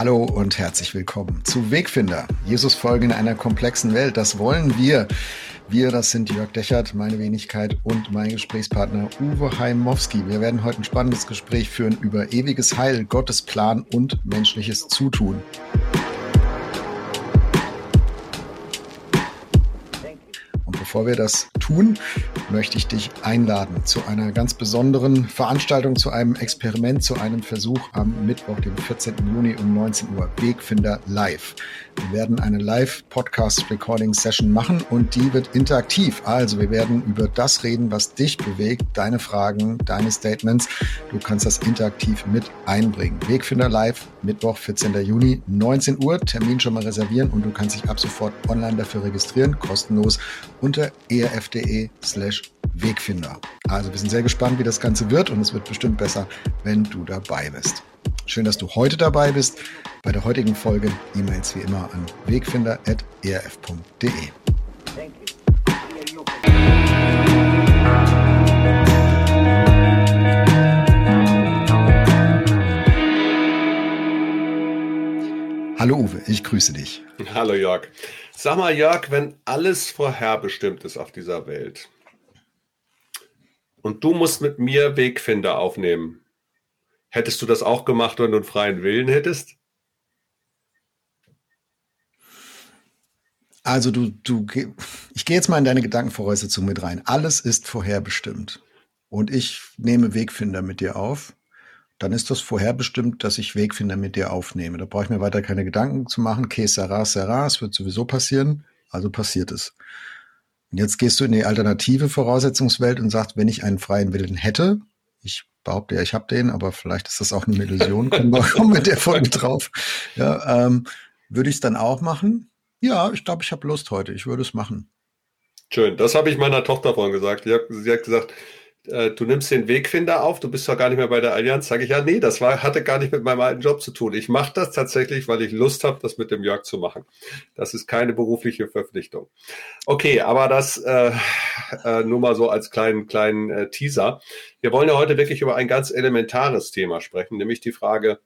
Hallo und herzlich willkommen zu Wegfinder. Jesus folgen in einer komplexen Welt. Das wollen wir. Wir, das sind Jörg Dechert, meine Wenigkeit und mein Gesprächspartner Uwe Heimowski. Wir werden heute ein spannendes Gespräch führen über ewiges Heil, Gottes Plan und menschliches Zutun. Bevor wir das tun, möchte ich dich einladen zu einer ganz besonderen Veranstaltung, zu einem Experiment, zu einem Versuch am Mittwoch, dem 14. Juni um 19 Uhr. Wegfinder Live. Wir werden eine Live-Podcast-Recording-Session machen und die wird interaktiv. Also wir werden über das reden, was dich bewegt, deine Fragen, deine Statements. Du kannst das interaktiv mit einbringen. Wegfinder Live, Mittwoch, 14. Juni, 19 Uhr. Termin schon mal reservieren und du kannst dich ab sofort online dafür registrieren, kostenlos unter erf.de slash Wegfinder. Also wir sind sehr gespannt, wie das Ganze wird und es wird bestimmt besser, wenn du dabei bist. Schön, dass du heute dabei bist. Bei der heutigen Folge E-Mails wie immer an wegfinder.erf.de. Hallo Uwe, ich grüße dich. Hallo Jörg. Sag mal Jörg, wenn alles vorherbestimmt ist auf dieser Welt und du musst mit mir Wegfinder aufnehmen, Hättest du das auch gemacht, wenn du einen freien Willen hättest? Also du, du, ich gehe jetzt mal in deine Gedankenvoraussetzung mit rein. Alles ist vorherbestimmt. Und ich nehme Wegfinder mit dir auf. Dann ist das vorherbestimmt, dass ich Wegfinder mit dir aufnehme. Da brauche ich mir weiter keine Gedanken zu machen. Que sera, sera. Es wird sowieso passieren. Also passiert es. Und jetzt gehst du in die alternative Voraussetzungswelt und sagst, wenn ich einen freien Willen hätte, ich behaupte ja, ich habe den, aber vielleicht ist das auch eine Illusion. Kommen wir kommen mit der Folge drauf. Ja, ähm, würde ich es dann auch machen? Ja, ich glaube, ich habe Lust heute. Ich würde es machen. Schön. Das habe ich meiner Tochter vorhin gesagt. Sie hat, sie hat gesagt, äh, du nimmst den Wegfinder auf, du bist doch gar nicht mehr bei der Allianz. Sage ich, ja, nee, das war, hatte gar nicht mit meinem alten Job zu tun. Ich mache das tatsächlich, weil ich Lust habe, das mit dem Jörg zu machen. Das ist keine berufliche Verpflichtung. Okay, aber das äh, äh, nur mal so als kleinen, kleinen äh, Teaser. Wir wollen ja heute wirklich über ein ganz elementares Thema sprechen, nämlich die Frage,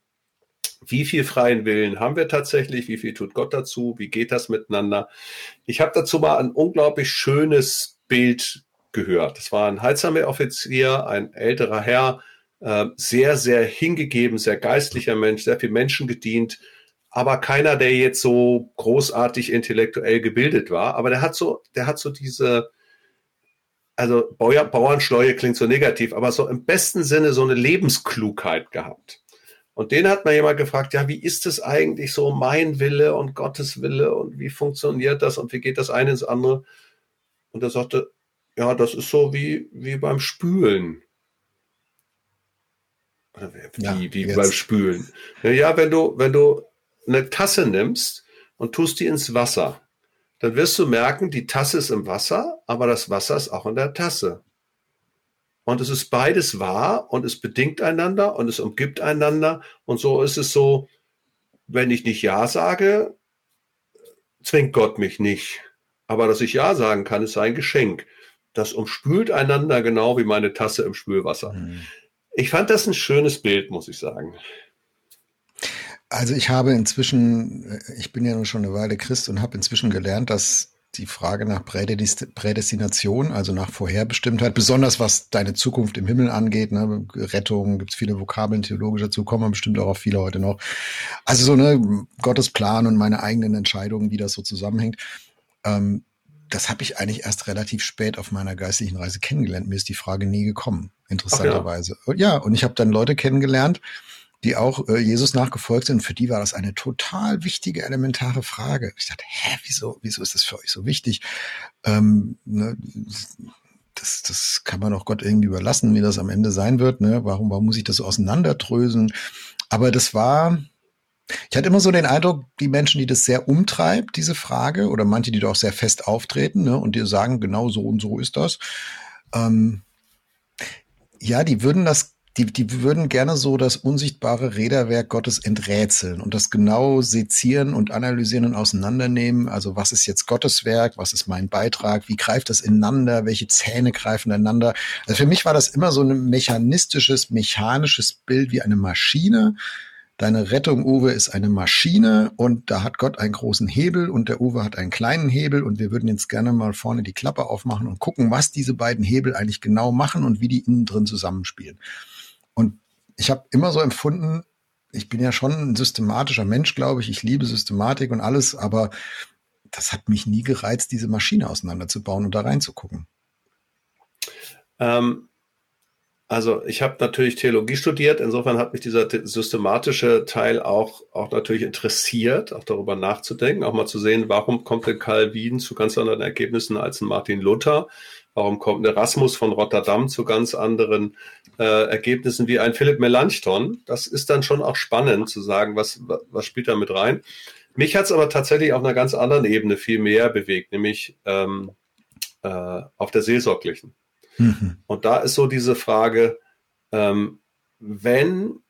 wie viel freien Willen haben wir tatsächlich? Wie viel tut Gott dazu? Wie geht das miteinander? Ich habe dazu mal ein unglaublich schönes Bild gehört. Das war ein Heilsarmee-Offizier, ein älterer Herr, äh, sehr, sehr hingegeben, sehr geistlicher Mensch, sehr viel Menschen gedient, aber keiner, der jetzt so großartig intellektuell gebildet war. Aber der hat so, der hat so diese, also Bauernschleue klingt so negativ, aber so im besten Sinne so eine Lebensklugheit gehabt. Und den hat man jemand gefragt, ja, wie ist es eigentlich so mein Wille und Gottes Wille und wie funktioniert das und wie geht das eine ins andere? Und er sagte, ja, das ist so wie, wie beim Spülen. Oder wie, ja, wie beim Spülen. Ja, wenn du, wenn du eine Tasse nimmst und tust die ins Wasser, dann wirst du merken, die Tasse ist im Wasser, aber das Wasser ist auch in der Tasse. Und es ist beides wahr und es bedingt einander und es umgibt einander. Und so ist es so, wenn ich nicht Ja sage, zwingt Gott mich nicht. Aber dass ich Ja sagen kann, ist ein Geschenk das umspült einander genau wie meine Tasse im Spülwasser. Mhm. Ich fand das ein schönes Bild, muss ich sagen. Also ich habe inzwischen, äh, ich bin ja nun schon eine Weile Christ und habe inzwischen gelernt, dass die Frage nach Prädestination, also nach Vorherbestimmtheit, besonders was deine Zukunft im Himmel angeht, ne, Rettung, gibt es viele Vokabeln theologisch dazu, kommen bestimmt auch auf viele heute noch. Also so ne Gottes Plan und meine eigenen Entscheidungen, wie das so zusammenhängt. Ähm, das habe ich eigentlich erst relativ spät auf meiner geistlichen Reise kennengelernt. Mir ist die Frage nie gekommen, interessanterweise. Ja. ja. und ich habe dann Leute kennengelernt, die auch äh, Jesus nachgefolgt sind. Für die war das eine total wichtige, elementare Frage. Ich dachte, hä, wieso, wieso ist das für euch so wichtig? Ähm, ne, das, das kann man auch Gott irgendwie überlassen, wie das am Ende sein wird. Ne? Warum, warum muss ich das so auseinanderdröseln? Aber das war, ich hatte immer so den Eindruck, die Menschen, die das sehr umtreibt, diese Frage, oder manche, die doch sehr fest auftreten ne, und dir sagen, genau so und so ist das, ähm, ja, die würden das, die, die würden gerne so das unsichtbare Räderwerk Gottes enträtseln und das genau sezieren und analysieren und auseinandernehmen. Also was ist jetzt Gottes Werk, was ist mein Beitrag, wie greift das ineinander, welche Zähne greifen ineinander. Also für mich war das immer so ein mechanistisches, mechanisches Bild wie eine Maschine, deine Rettung, Uwe, ist eine Maschine und da hat Gott einen großen Hebel und der Uwe hat einen kleinen Hebel und wir würden jetzt gerne mal vorne die Klappe aufmachen und gucken, was diese beiden Hebel eigentlich genau machen und wie die innen drin zusammenspielen. Und ich habe immer so empfunden, ich bin ja schon ein systematischer Mensch, glaube ich. Ich liebe Systematik und alles, aber das hat mich nie gereizt, diese Maschine auseinanderzubauen und da reinzugucken. Ähm, also ich habe natürlich Theologie studiert, insofern hat mich dieser systematische Teil auch, auch natürlich interessiert, auch darüber nachzudenken, auch mal zu sehen, warum kommt denn Calvin zu ganz anderen Ergebnissen als ein Martin Luther? Warum kommt ein Erasmus von Rotterdam zu ganz anderen äh, Ergebnissen wie ein Philipp Melanchthon? Das ist dann schon auch spannend zu sagen, was, was spielt da mit rein. Mich hat es aber tatsächlich auf einer ganz anderen Ebene viel mehr bewegt, nämlich ähm, äh, auf der seelsorglichen. Mhm. Und da ist so diese Frage, ähm, wenn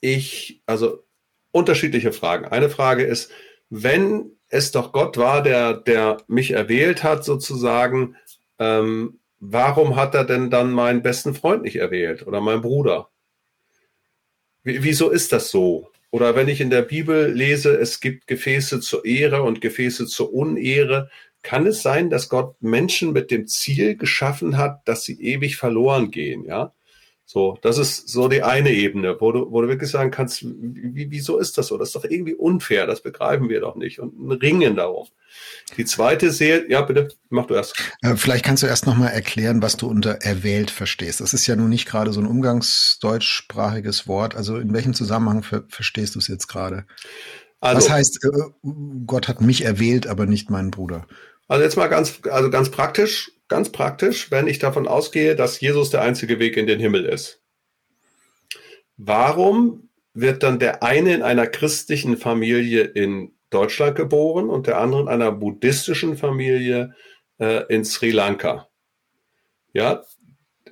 ich, also unterschiedliche Fragen. Eine Frage ist, wenn es doch Gott war, der, der mich erwählt hat, sozusagen, ähm, warum hat er denn dann meinen besten Freund nicht erwählt oder meinen Bruder? Wie, wieso ist das so? Oder wenn ich in der Bibel lese, es gibt Gefäße zur Ehre und Gefäße zur Unehre, kann es sein, dass Gott Menschen mit dem Ziel geschaffen hat, dass sie ewig verloren gehen, ja? So, das ist so die eine Ebene, wo du, wo du wirklich sagen kannst, wie, wieso ist das so? Das ist doch irgendwie unfair, das begreifen wir doch nicht und Ringen darum. Die zweite Seele, ja bitte, mach du erst. Äh, vielleicht kannst du erst nochmal erklären, was du unter erwählt verstehst. Das ist ja nun nicht gerade so ein umgangsdeutschsprachiges Wort. Also in welchem Zusammenhang ver verstehst du es jetzt gerade? Also, was heißt, äh, Gott hat mich erwählt, aber nicht meinen Bruder? Also jetzt mal ganz, also ganz praktisch, ganz praktisch, wenn ich davon ausgehe, dass Jesus der einzige Weg in den Himmel ist. Warum wird dann der eine in einer christlichen Familie in Deutschland geboren und der andere in einer buddhistischen Familie äh, in Sri Lanka? Ja,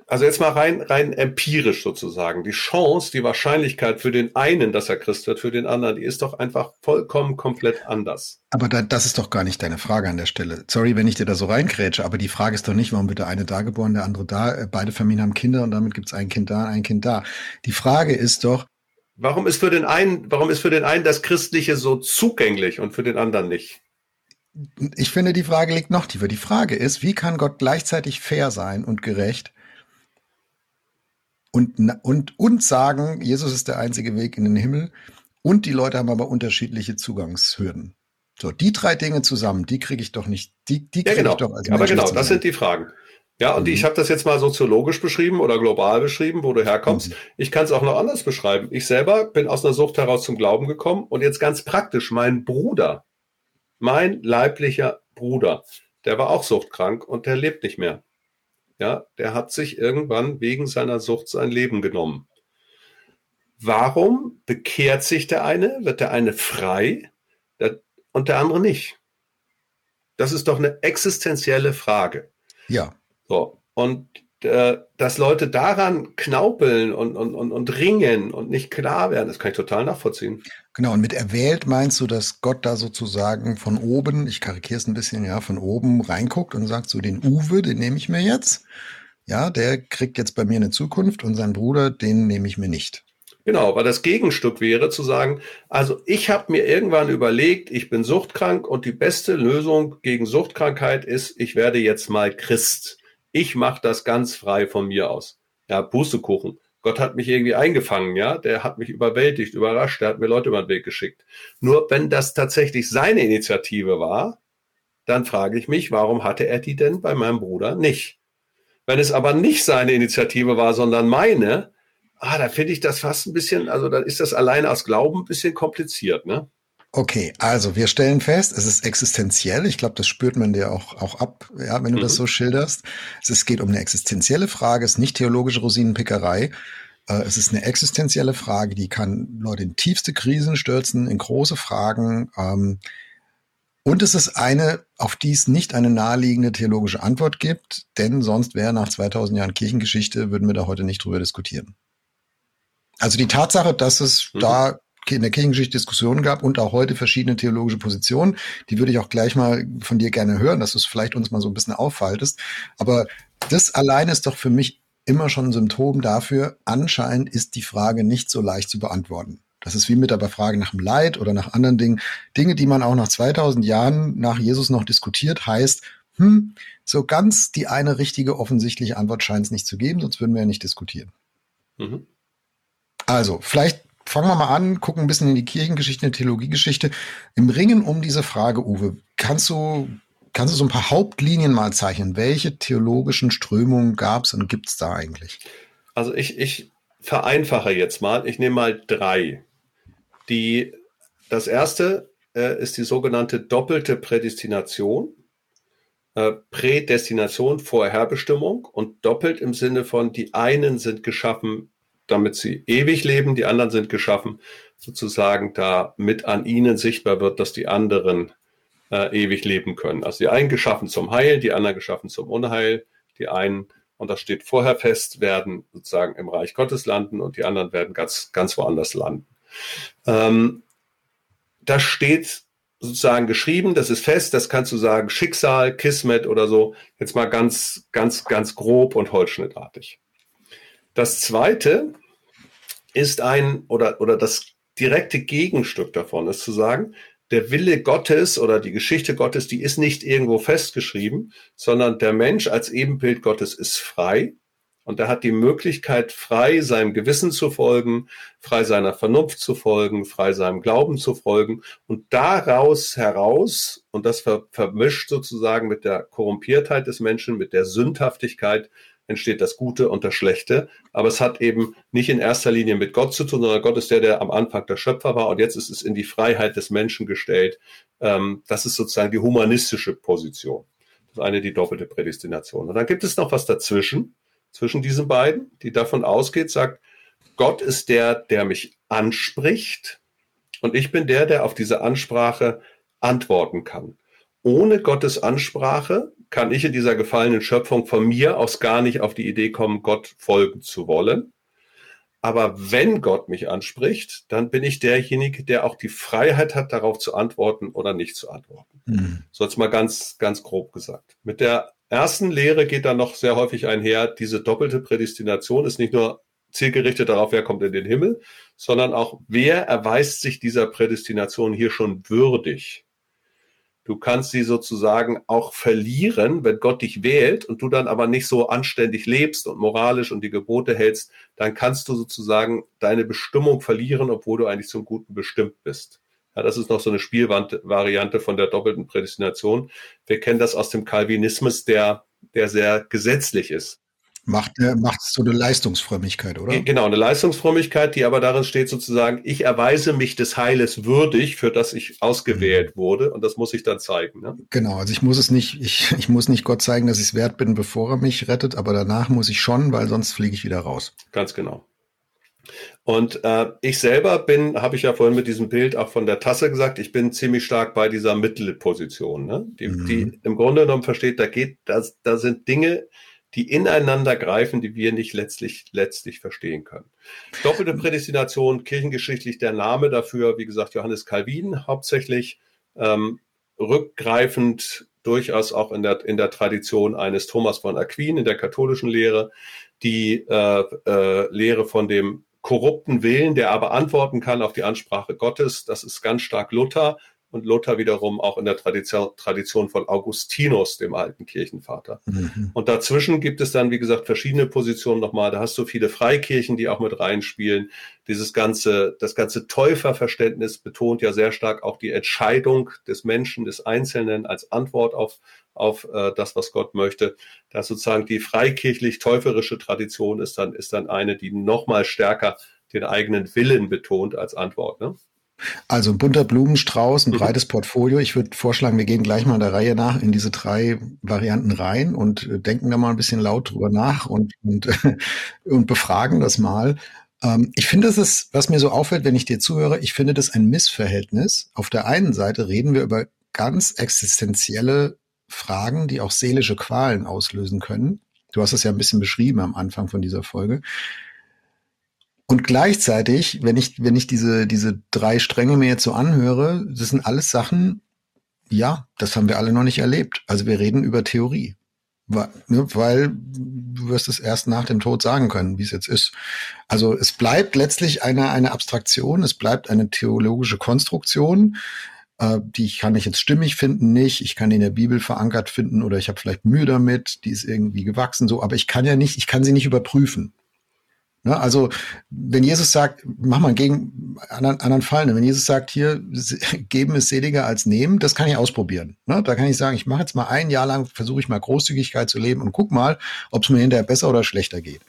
also jetzt mal rein, rein empirisch sozusagen. Die Chance, die Wahrscheinlichkeit für den einen, dass er Christ wird, für den anderen, die ist doch einfach vollkommen komplett anders. Aber da, das ist doch gar nicht deine Frage an der Stelle. Sorry, wenn ich dir da so reinkrätsche, aber die Frage ist doch nicht, warum wird der eine da geboren, der andere da. Äh, beide Familien haben Kinder und damit gibt es ein Kind da, ein Kind da. Die Frage ist doch, Warum ist für den einen, warum ist für den einen das Christliche so zugänglich und für den anderen nicht? Ich finde, die Frage liegt noch tiefer. Die Frage ist, wie kann Gott gleichzeitig fair sein und gerecht und, und, und sagen, Jesus ist der einzige Weg in den Himmel. Und die Leute haben aber unterschiedliche Zugangshürden. So, die drei Dinge zusammen, die kriege ich doch nicht, die, die kriege ja, genau. ich doch als Aber genau, das sind die Fragen. Ja, und mhm. ich habe das jetzt mal soziologisch beschrieben oder global beschrieben, wo du herkommst. Mhm. Ich kann es auch noch anders beschreiben. Ich selber bin aus einer Sucht heraus zum Glauben gekommen und jetzt ganz praktisch, mein Bruder, mein leiblicher Bruder, der war auch suchtkrank und der lebt nicht mehr. Ja, der hat sich irgendwann wegen seiner Sucht sein Leben genommen. Warum bekehrt sich der eine, wird der eine frei und der andere nicht? Das ist doch eine existenzielle Frage. Ja. So. Und dass Leute daran knaupeln und, und, und, und ringen und nicht klar werden, das kann ich total nachvollziehen. Genau, und mit erwählt meinst du, dass Gott da sozusagen von oben, ich karikiere es ein bisschen, ja, von oben reinguckt und sagt so, den Uwe, den nehme ich mir jetzt. Ja, der kriegt jetzt bei mir eine Zukunft und sein Bruder, den nehme ich mir nicht. Genau, weil das Gegenstück wäre zu sagen, also ich habe mir irgendwann überlegt, ich bin suchtkrank und die beste Lösung gegen Suchtkrankheit ist, ich werde jetzt mal Christ. Ich mache das ganz frei von mir aus. Ja, Pustekuchen. Gott hat mich irgendwie eingefangen, ja, der hat mich überwältigt, überrascht, der hat mir Leute über den Weg geschickt. Nur wenn das tatsächlich seine Initiative war, dann frage ich mich, warum hatte er die denn bei meinem Bruder nicht? Wenn es aber nicht seine Initiative war, sondern meine, ah, da finde ich das fast ein bisschen, also dann ist das alleine aus Glauben ein bisschen kompliziert, ne? Okay, also wir stellen fest, es ist existenziell. Ich glaube, das spürt man dir auch, auch ab, ja, wenn du mhm. das so schilderst. Es geht um eine existenzielle Frage, es ist nicht theologische Rosinenpickerei. Äh, es ist eine existenzielle Frage, die kann Leute in tiefste Krisen stürzen, in große Fragen. Ähm, und es ist eine, auf die es nicht eine naheliegende theologische Antwort gibt, denn sonst wäre nach 2000 Jahren Kirchengeschichte, würden wir da heute nicht drüber diskutieren. Also die Tatsache, dass es mhm. da in der Kirchengeschichte Diskussionen gab und auch heute verschiedene theologische Positionen. Die würde ich auch gleich mal von dir gerne hören, dass du es vielleicht uns mal so ein bisschen auffaltest. Aber das allein ist doch für mich immer schon ein Symptom dafür, anscheinend ist die Frage nicht so leicht zu beantworten. Das ist wie mit der Befrage nach dem Leid oder nach anderen Dingen. Dinge, die man auch nach 2000 Jahren nach Jesus noch diskutiert, heißt, hm, so ganz die eine richtige offensichtliche Antwort scheint es nicht zu geben, sonst würden wir ja nicht diskutieren. Mhm. Also, vielleicht fangen wir mal an, gucken ein bisschen in die Kirchengeschichte, in die Theologiegeschichte. Im Ringen um diese Frage, Uwe, kannst du, kannst du so ein paar Hauptlinien mal zeichnen? Welche theologischen Strömungen gab es und gibt es da eigentlich? Also ich, ich vereinfache jetzt mal. Ich nehme mal drei. Die, das erste äh, ist die sogenannte doppelte Prädestination. Äh, Prädestination, Vorherbestimmung und doppelt im Sinne von, die einen sind geschaffen, damit sie ewig leben, die anderen sind geschaffen, sozusagen, damit an ihnen sichtbar wird, dass die anderen äh, ewig leben können. Also die einen geschaffen zum Heil, die anderen geschaffen zum Unheil, die einen und das steht vorher fest, werden sozusagen im Reich Gottes landen und die anderen werden ganz, ganz woanders landen. Ähm, das steht sozusagen geschrieben, das ist fest, das kannst du sagen, Schicksal, Kismet oder so, jetzt mal ganz, ganz, ganz grob und holzschnittartig. Das zweite ist ein, oder, oder das direkte Gegenstück davon ist zu sagen, der Wille Gottes oder die Geschichte Gottes, die ist nicht irgendwo festgeschrieben, sondern der Mensch als Ebenbild Gottes ist frei. Und er hat die Möglichkeit, frei seinem Gewissen zu folgen, frei seiner Vernunft zu folgen, frei seinem Glauben zu folgen. Und daraus heraus, und das vermischt sozusagen mit der Korrumpiertheit des Menschen, mit der Sündhaftigkeit, entsteht das Gute und das Schlechte. Aber es hat eben nicht in erster Linie mit Gott zu tun, sondern Gott ist der, der am Anfang der Schöpfer war und jetzt ist es in die Freiheit des Menschen gestellt. Ähm, das ist sozusagen die humanistische Position. Das ist eine die doppelte Prädestination. Und dann gibt es noch was dazwischen, zwischen diesen beiden, die davon ausgeht, sagt, Gott ist der, der mich anspricht und ich bin der, der auf diese Ansprache antworten kann. Ohne Gottes Ansprache kann ich in dieser gefallenen Schöpfung von mir aus gar nicht auf die Idee kommen, Gott folgen zu wollen. Aber wenn Gott mich anspricht, dann bin ich derjenige, der auch die Freiheit hat, darauf zu antworten oder nicht zu antworten. Mhm. So jetzt mal ganz, ganz grob gesagt. Mit der ersten Lehre geht dann noch sehr häufig einher, diese doppelte Prädestination ist nicht nur zielgerichtet darauf, wer kommt in den Himmel, sondern auch, wer erweist sich dieser Prädestination hier schon würdig. Du kannst sie sozusagen auch verlieren, wenn Gott dich wählt und du dann aber nicht so anständig lebst und moralisch und die Gebote hältst, dann kannst du sozusagen deine Bestimmung verlieren, obwohl du eigentlich zum Guten bestimmt bist. Ja, das ist noch so eine Spielvariante von der doppelten Prädestination. Wir kennen das aus dem Calvinismus, der, der sehr gesetzlich ist. Macht, macht so eine Leistungsfrömmigkeit, oder? Genau, eine Leistungsfrömmigkeit, die aber darin steht sozusagen, ich erweise mich des Heiles würdig, für das ich ausgewählt mhm. wurde und das muss ich dann zeigen. Ne? Genau, also ich muss es nicht, ich, ich muss nicht Gott zeigen, dass ich es wert bin, bevor er mich rettet, aber danach muss ich schon, weil sonst fliege ich wieder raus. Ganz genau. Und äh, ich selber bin, habe ich ja vorhin mit diesem Bild auch von der Tasse gesagt, ich bin ziemlich stark bei dieser Mittelposition, ne? die, mhm. die im Grunde genommen versteht, da geht, da, da sind Dinge, die ineinander greifen, die wir nicht letztlich, letztlich verstehen können. Doppelte Prädestination, kirchengeschichtlich der Name dafür, wie gesagt, Johannes Calvin hauptsächlich, ähm, rückgreifend durchaus auch in der, in der Tradition eines Thomas von Aquin, in der katholischen Lehre, die äh, äh, Lehre von dem korrupten Willen, der aber antworten kann auf die Ansprache Gottes. Das ist ganz stark Luther und Luther wiederum auch in der Tradition, Tradition von Augustinus, dem alten Kirchenvater. Mhm. Und dazwischen gibt es dann, wie gesagt, verschiedene Positionen nochmal. Da hast du viele Freikirchen, die auch mit reinspielen. Dieses ganze, das ganze Täuferverständnis betont ja sehr stark auch die Entscheidung des Menschen, des Einzelnen als Antwort auf, auf äh, das, was Gott möchte. Da sozusagen die freikirchlich-täuferische Tradition ist dann, ist dann eine, die nochmal stärker den eigenen Willen betont als Antwort. Ne? Also ein bunter Blumenstrauß, ein mhm. breites Portfolio. Ich würde vorschlagen, wir gehen gleich mal der Reihe nach in diese drei Varianten rein und äh, denken da mal ein bisschen laut drüber nach und, und, und befragen das mal. Ähm, ich finde, das ist, was mir so auffällt, wenn ich dir zuhöre, ich finde das ein Missverhältnis. Auf der einen Seite reden wir über ganz existenzielle Fragen, die auch seelische Qualen auslösen können. Du hast es ja ein bisschen beschrieben am Anfang von dieser Folge. Und gleichzeitig, wenn ich, wenn ich diese, diese drei Stränge mir jetzt so anhöre, das sind alles Sachen, ja, das haben wir alle noch nicht erlebt. Also wir reden über Theorie. weil, ne, weil du wirst es erst nach dem Tod sagen können, wie es jetzt ist. Also es bleibt letztlich eine, eine Abstraktion, es bleibt eine theologische Konstruktion, äh, die kann ich jetzt stimmig finden, nicht. Ich kann die in der Bibel verankert finden oder ich habe vielleicht Mühe damit, die ist irgendwie gewachsen, so, aber ich kann ja nicht, ich kann sie nicht überprüfen. Ne? Also, wenn Jesus sagt, mach mal gegen anderen, anderen Fall, ne? wenn Jesus sagt, hier, geben ist seliger als nehmen, das kann ich ausprobieren. Ne? Da kann ich sagen, ich mache jetzt mal ein Jahr lang, versuche ich mal Großzügigkeit zu leben und guck mal, ob es mir hinterher besser oder schlechter geht.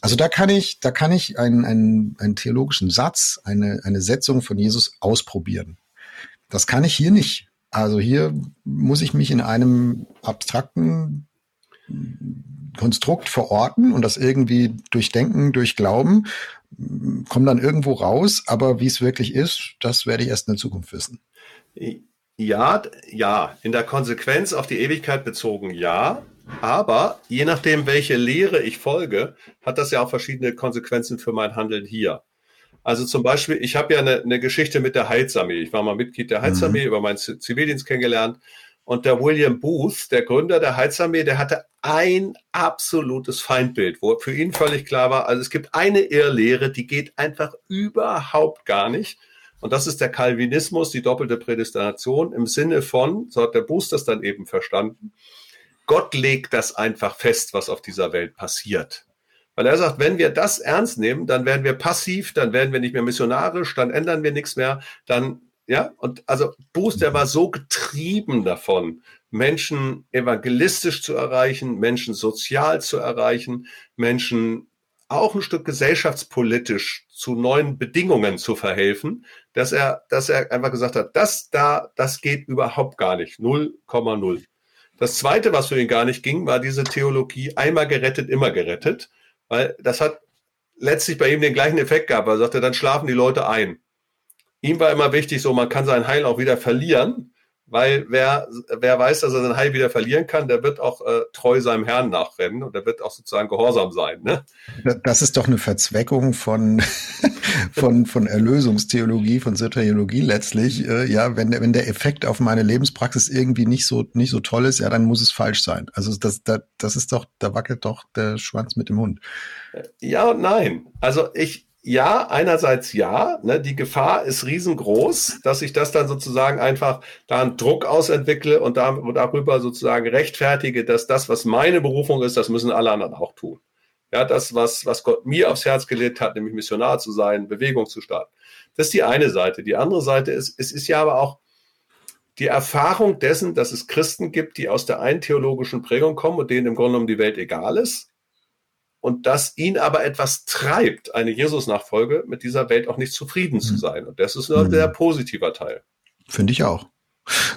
Also da kann ich, da kann ich einen, einen, einen theologischen Satz, eine, eine Setzung von Jesus ausprobieren. Das kann ich hier nicht. Also hier muss ich mich in einem abstrakten Konstrukt verorten und das irgendwie durchdenken, durchglauben, kommen dann irgendwo raus, aber wie es wirklich ist, das werde ich erst in der Zukunft wissen. Ja, ja, in der Konsequenz auf die Ewigkeit bezogen, ja. Aber je nachdem, welche Lehre ich folge, hat das ja auch verschiedene Konsequenzen für mein Handeln hier. Also zum Beispiel, ich habe ja eine, eine, Geschichte mit der Heilsarmee. Ich war mal Mitglied der Heilsarmee, mhm. über meinen Zivildienst kennengelernt. Und der William Booth, der Gründer der Heilsarmee, der hatte ein absolutes Feindbild, wo für ihn völlig klar war, also es gibt eine Irrlehre, die geht einfach überhaupt gar nicht. Und das ist der Calvinismus, die doppelte Prädestination im Sinne von, so hat der Booth das dann eben verstanden, Gott legt das einfach fest, was auf dieser Welt passiert. Weil er sagt, wenn wir das ernst nehmen, dann werden wir passiv, dann werden wir nicht mehr missionarisch, dann ändern wir nichts mehr, dann, ja, und also Booth, der war so getrieben davon, Menschen evangelistisch zu erreichen, Menschen sozial zu erreichen, Menschen auch ein Stück gesellschaftspolitisch zu neuen Bedingungen zu verhelfen, dass er, dass er einfach gesagt hat, das da, das geht überhaupt gar nicht. 0,0. Das zweite, was für ihn gar nicht ging, war diese Theologie einmal gerettet, immer gerettet. Weil das hat letztlich bei ihm den gleichen Effekt gehabt. Er sagte, dann schlafen die Leute ein. Ihm war immer wichtig, so man kann sein Heil auch wieder verlieren, weil wer, wer weiß, dass er sein Heil wieder verlieren kann, der wird auch äh, treu seinem Herrn nachrennen und der wird auch sozusagen gehorsam sein. Ne? Das ist doch eine Verzweckung von, von, von Erlösungstheologie, von Soteriologie letztlich. Äh, ja, wenn der, wenn der Effekt auf meine Lebenspraxis irgendwie nicht so, nicht so toll ist, ja, dann muss es falsch sein. Also das, das, das ist doch, da wackelt doch der Schwanz mit dem Hund. Ja und nein. Also ich, ja, einerseits ja, ne, die Gefahr ist riesengroß, dass ich das dann sozusagen einfach da einen Druck ausentwickle und darüber sozusagen rechtfertige, dass das, was meine Berufung ist, das müssen alle anderen auch tun. Ja, das, was, was Gott mir aufs Herz gelegt hat, nämlich Missionar zu sein, Bewegung zu starten. Das ist die eine Seite. Die andere Seite ist, es ist ja aber auch die Erfahrung dessen, dass es Christen gibt, die aus der einen theologischen Prägung kommen und denen im Grunde genommen die Welt egal ist und dass ihn aber etwas treibt, eine Jesus-Nachfolge mit dieser Welt auch nicht zufrieden zu mhm. sein. Und das ist ein sehr positiver Teil. Finde ich auch.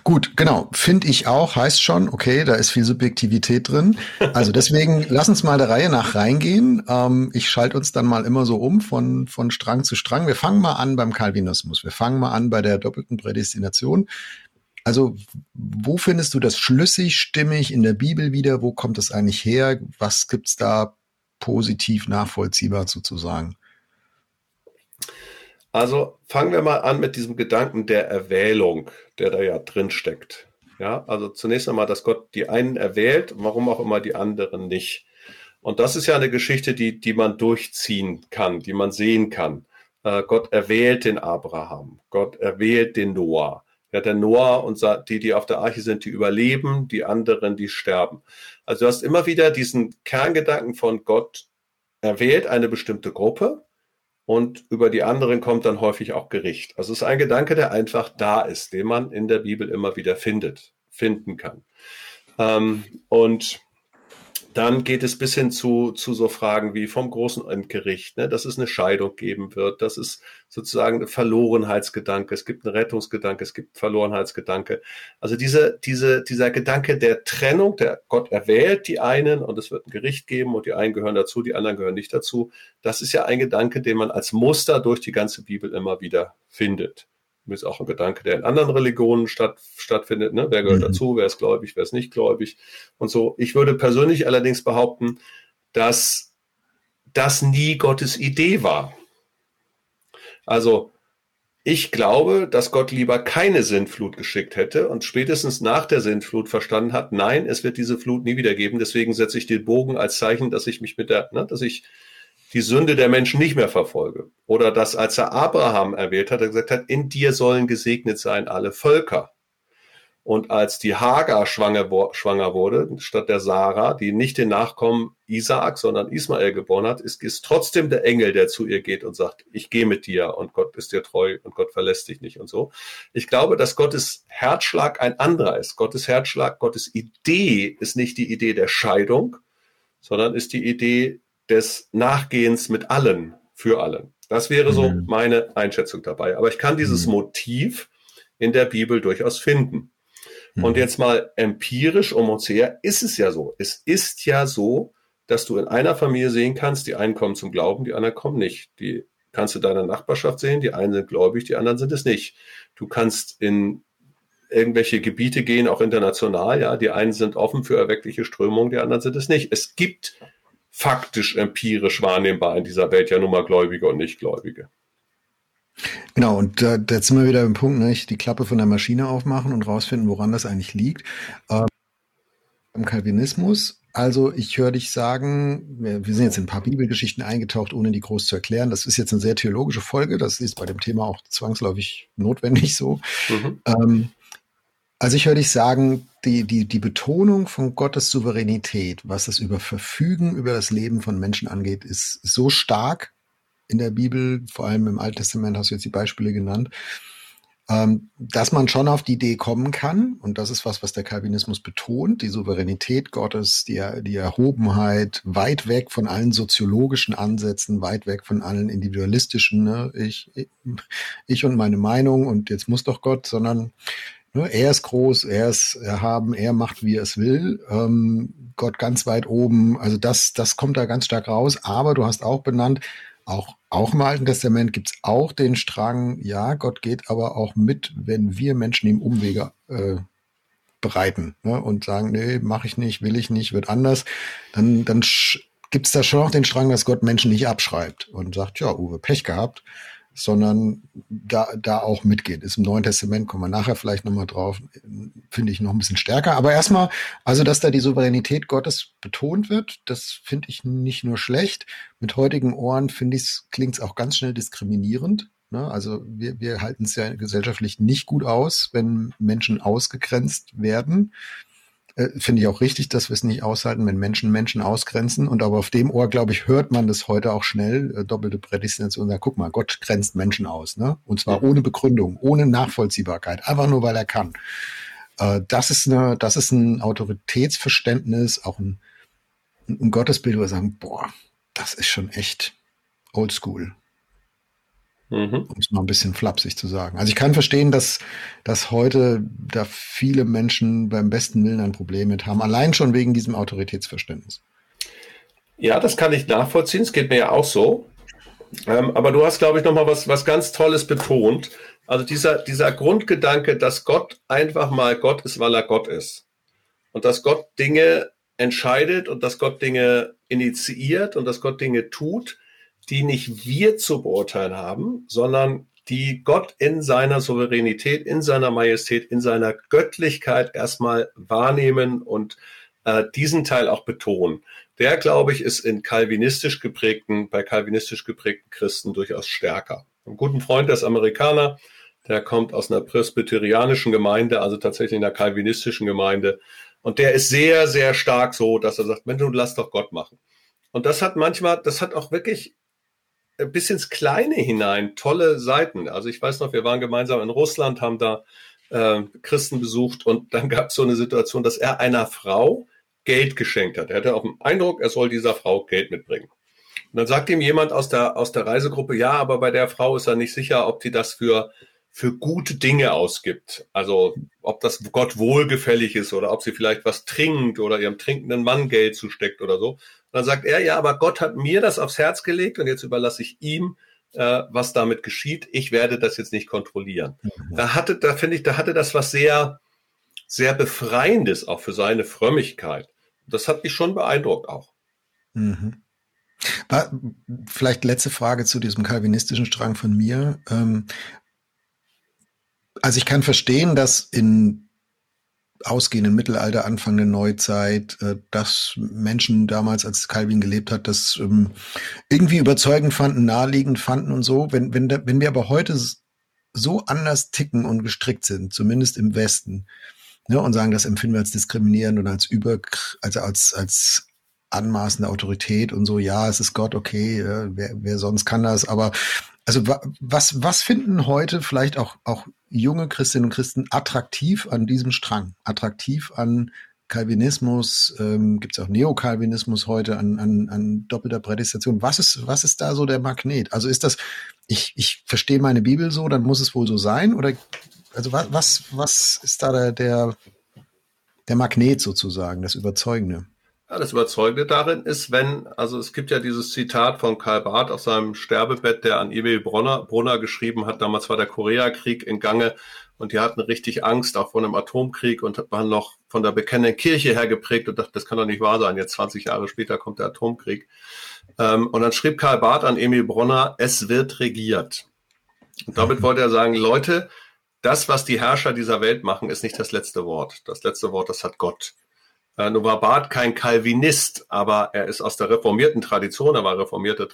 Gut, genau. Finde ich auch. Heißt schon, okay, da ist viel Subjektivität drin. Also deswegen, lass uns mal der Reihe nach reingehen. Ähm, ich schalte uns dann mal immer so um von, von Strang zu Strang. Wir fangen mal an beim Calvinismus. Wir fangen mal an bei der doppelten Prädestination. Also, wo findest du das schlüssig, stimmig in der Bibel wieder? Wo kommt das eigentlich her? Was gibt's da positiv nachvollziehbar sozusagen? Also fangen wir mal an mit diesem Gedanken der Erwählung, der da ja drin steckt. Ja, also zunächst einmal, dass Gott die einen erwählt, warum auch immer die anderen nicht. Und das ist ja eine Geschichte, die, die man durchziehen kann, die man sehen kann. Äh, Gott erwählt den Abraham, Gott erwählt den Noah. Ja, der Noah und die, die auf der Arche sind, die überleben, die anderen, die sterben. Also du hast immer wieder diesen Kerngedanken von Gott erwählt eine bestimmte Gruppe und über die anderen kommt dann häufig auch Gericht. Also es ist ein Gedanke, der einfach da ist, den man in der Bibel immer wieder findet, finden kann. Ähm, und dann geht es bis hin zu, zu so Fragen wie vom großen Endgericht, ne, dass es eine Scheidung geben wird, dass es sozusagen ein Verlorenheitsgedanke, es gibt einen Rettungsgedanke, es gibt einen Verlorenheitsgedanke. Also diese, diese, dieser Gedanke der Trennung, der Gott erwählt die einen und es wird ein Gericht geben und die einen gehören dazu, die anderen gehören nicht dazu. Das ist ja ein Gedanke, den man als Muster durch die ganze Bibel immer wieder findet ist auch ein Gedanke, der in anderen Religionen statt, stattfindet. Ne? Wer gehört mhm. dazu, wer ist gläubig, wer ist nicht gläubig und so. Ich würde persönlich allerdings behaupten, dass das nie Gottes Idee war. Also Ich glaube, dass Gott lieber keine Sintflut geschickt hätte und spätestens nach der Sintflut verstanden hat, nein, es wird diese Flut nie wieder geben. Deswegen setze ich den Bogen als Zeichen, dass ich mich mit der, ne, dass ich die Sünde der Menschen nicht mehr verfolge. Oder dass, als er Abraham erwählt hat, er gesagt hat, in dir sollen gesegnet sein alle Völker. Und als die Hagar schwanger, schwanger wurde, statt der Sarah, die nicht den Nachkommen Isaak, sondern Ismael geboren hat, ist, ist trotzdem der Engel, der zu ihr geht und sagt, ich gehe mit dir und Gott ist dir treu und Gott verlässt dich nicht und so. Ich glaube, dass Gottes Herzschlag ein anderer ist. Gottes Herzschlag, Gottes Idee ist nicht die Idee der Scheidung, sondern ist die Idee des Nachgehens mit allen, für allen. Das wäre so mhm. meine Einschätzung dabei. Aber ich kann dieses mhm. Motiv in der Bibel durchaus finden. Und mhm. jetzt mal empirisch um uns her ist es ja so. Es ist ja so, dass du in einer Familie sehen kannst, die einen kommen zum Glauben, die anderen kommen nicht. Die kannst du deiner Nachbarschaft sehen, die einen sind gläubig, die anderen sind es nicht. Du kannst in irgendwelche Gebiete gehen, auch international, ja, die einen sind offen für erweckliche Strömungen, die anderen sind es nicht. Es gibt faktisch empirisch wahrnehmbar in dieser Welt ja nun mal Gläubige und Nichtgläubige. Genau, und da, da sind wir wieder im Punkt, ne, die Klappe von der Maschine aufmachen und rausfinden, woran das eigentlich liegt. Ähm, Im Calvinismus, also ich höre dich sagen, wir, wir, sind jetzt in ein paar Bibelgeschichten eingetaucht, ohne die groß zu erklären. Das ist jetzt eine sehr theologische Folge, das ist bei dem Thema auch zwangsläufig notwendig so. Mhm. Ähm, also ich dich sagen, die, die, die Betonung von Gottes Souveränität, was das über Verfügen über das Leben von Menschen angeht, ist so stark, in der Bibel, vor allem im Alten Testament hast du jetzt die Beispiele genannt, ähm, dass man schon auf die Idee kommen kann, und das ist was, was der Calvinismus betont, die Souveränität Gottes, die, die Erhobenheit, weit weg von allen soziologischen Ansätzen, weit weg von allen individualistischen, ne? ich, ich und meine Meinung und jetzt muss doch Gott, sondern ne, er ist groß, er ist erhaben, er macht, wie er es will. Ähm, Gott ganz weit oben, also das, das kommt da ganz stark raus. Aber du hast auch benannt, auch, auch im Alten Testament gibt es auch den Strang, ja, Gott geht aber auch mit, wenn wir Menschen ihm Umwege äh, bereiten ne, und sagen, nee, mache ich nicht, will ich nicht, wird anders, dann, dann gibt es da schon auch den Strang, dass Gott Menschen nicht abschreibt und sagt, ja, Uwe, Pech gehabt sondern da, da auch mitgeht. Ist im Neuen Testament, kommen wir nachher vielleicht nochmal drauf, finde ich noch ein bisschen stärker. Aber erstmal, also dass da die Souveränität Gottes betont wird, das finde ich nicht nur schlecht. Mit heutigen Ohren finde ich klingt es auch ganz schnell diskriminierend. Ne? Also wir, wir halten es ja gesellschaftlich nicht gut aus, wenn Menschen ausgegrenzt werden. Äh, Finde ich auch richtig, dass wir es nicht aushalten, wenn Menschen Menschen ausgrenzen. Und aber auf dem Ohr, glaube ich, hört man das heute auch schnell, äh, doppelte Prädestination. Ja, guck mal, Gott grenzt Menschen aus, ne? Und zwar ohne Begründung, ohne Nachvollziehbarkeit, einfach nur, weil er kann. Äh, das ist eine, das ist ein Autoritätsverständnis, auch ein, ein Gottesbild, wo wir sagen, boah, das ist schon echt oldschool. Mhm. Um es mal ein bisschen flapsig zu sagen. Also ich kann verstehen, dass, dass heute da viele Menschen beim besten Willen ein Problem mit haben, allein schon wegen diesem Autoritätsverständnis. Ja, das kann ich nachvollziehen. Es geht mir ja auch so. Ähm, aber du hast, glaube ich, nochmal was, was ganz Tolles betont. Also dieser, dieser Grundgedanke, dass Gott einfach mal Gott ist, weil er Gott ist. Und dass Gott Dinge entscheidet und dass Gott Dinge initiiert und dass Gott Dinge tut, die nicht wir zu beurteilen haben, sondern die Gott in seiner Souveränität, in seiner Majestät, in seiner Göttlichkeit erstmal wahrnehmen und äh, diesen Teil auch betonen. Der, glaube ich, ist in kalvinistisch geprägten, bei kalvinistisch geprägten Christen durchaus stärker. Ein guten Freund, der ist Amerikaner, der kommt aus einer presbyterianischen Gemeinde, also tatsächlich einer kalvinistischen Gemeinde. Und der ist sehr, sehr stark so, dass er sagt, Mensch, du lass doch Gott machen. Und das hat manchmal, das hat auch wirklich bis ins Kleine hinein tolle Seiten. Also ich weiß noch, wir waren gemeinsam in Russland, haben da äh, Christen besucht und dann gab es so eine Situation, dass er einer Frau Geld geschenkt hat. Er hatte auch den Eindruck, er soll dieser Frau Geld mitbringen. Und dann sagt ihm jemand aus der, aus der Reisegruppe, ja, aber bei der Frau ist er nicht sicher, ob sie das für, für gute Dinge ausgibt. Also ob das Gott wohlgefällig ist oder ob sie vielleicht was trinkt oder ihrem trinkenden Mann Geld zusteckt oder so. Dann sagt er, ja, aber Gott hat mir das aufs Herz gelegt und jetzt überlasse ich ihm, äh, was damit geschieht. Ich werde das jetzt nicht kontrollieren. Mhm. Da hatte, da finde ich, da hatte das was sehr, sehr Befreiendes auch für seine Frömmigkeit. Das hat mich schon beeindruckt auch. Mhm. Vielleicht letzte Frage zu diesem kalvinistischen Strang von mir. Ähm, Also ich kann verstehen, dass in ausgehenden Mittelalter, Anfang der Neuzeit, äh, dass Menschen damals, als Calvin gelebt hat, das ähm, irgendwie überzeugend fanden, naheliegend fanden und so. Wenn, wenn, wenn wir aber heute so anders ticken und gestrickt sind, zumindest im Westen, ne, und sagen, das empfinden wir als diskriminierend und als über, also als, als anmaßende Autorität und so, ja, es ist Gott, okay, äh, wer, wer sonst kann das, aber also was, was finden heute vielleicht auch, auch junge Christinnen und Christen attraktiv an diesem Strang? Attraktiv an Calvinismus, ähm, gibt es auch Neokalvinismus heute an, an, an doppelter Prädestination. Was ist, was ist da so der Magnet? Also ist das, ich, ich verstehe meine Bibel so, dann muss es wohl so sein? Oder also was, was, was ist da der, der, der Magnet sozusagen, das Überzeugende? Ja, das Überzeugende darin ist, wenn, also es gibt ja dieses Zitat von Karl Barth auf seinem Sterbebett, der an Emil Brunner, Brunner geschrieben hat, damals war der Koreakrieg in Gange und die hatten richtig Angst auch vor einem Atomkrieg und waren noch von der bekennenden Kirche her geprägt und dachte, das kann doch nicht wahr sein, jetzt 20 Jahre später kommt der Atomkrieg. Ähm, und dann schrieb Karl Barth an Emil Brunner, es wird regiert. Und damit wollte er sagen, Leute, das, was die Herrscher dieser Welt machen, ist nicht das letzte Wort. Das letzte Wort, das hat Gott. Äh, nun war Barth kein Calvinist, aber er ist aus der reformierten Tradition, er war reformierter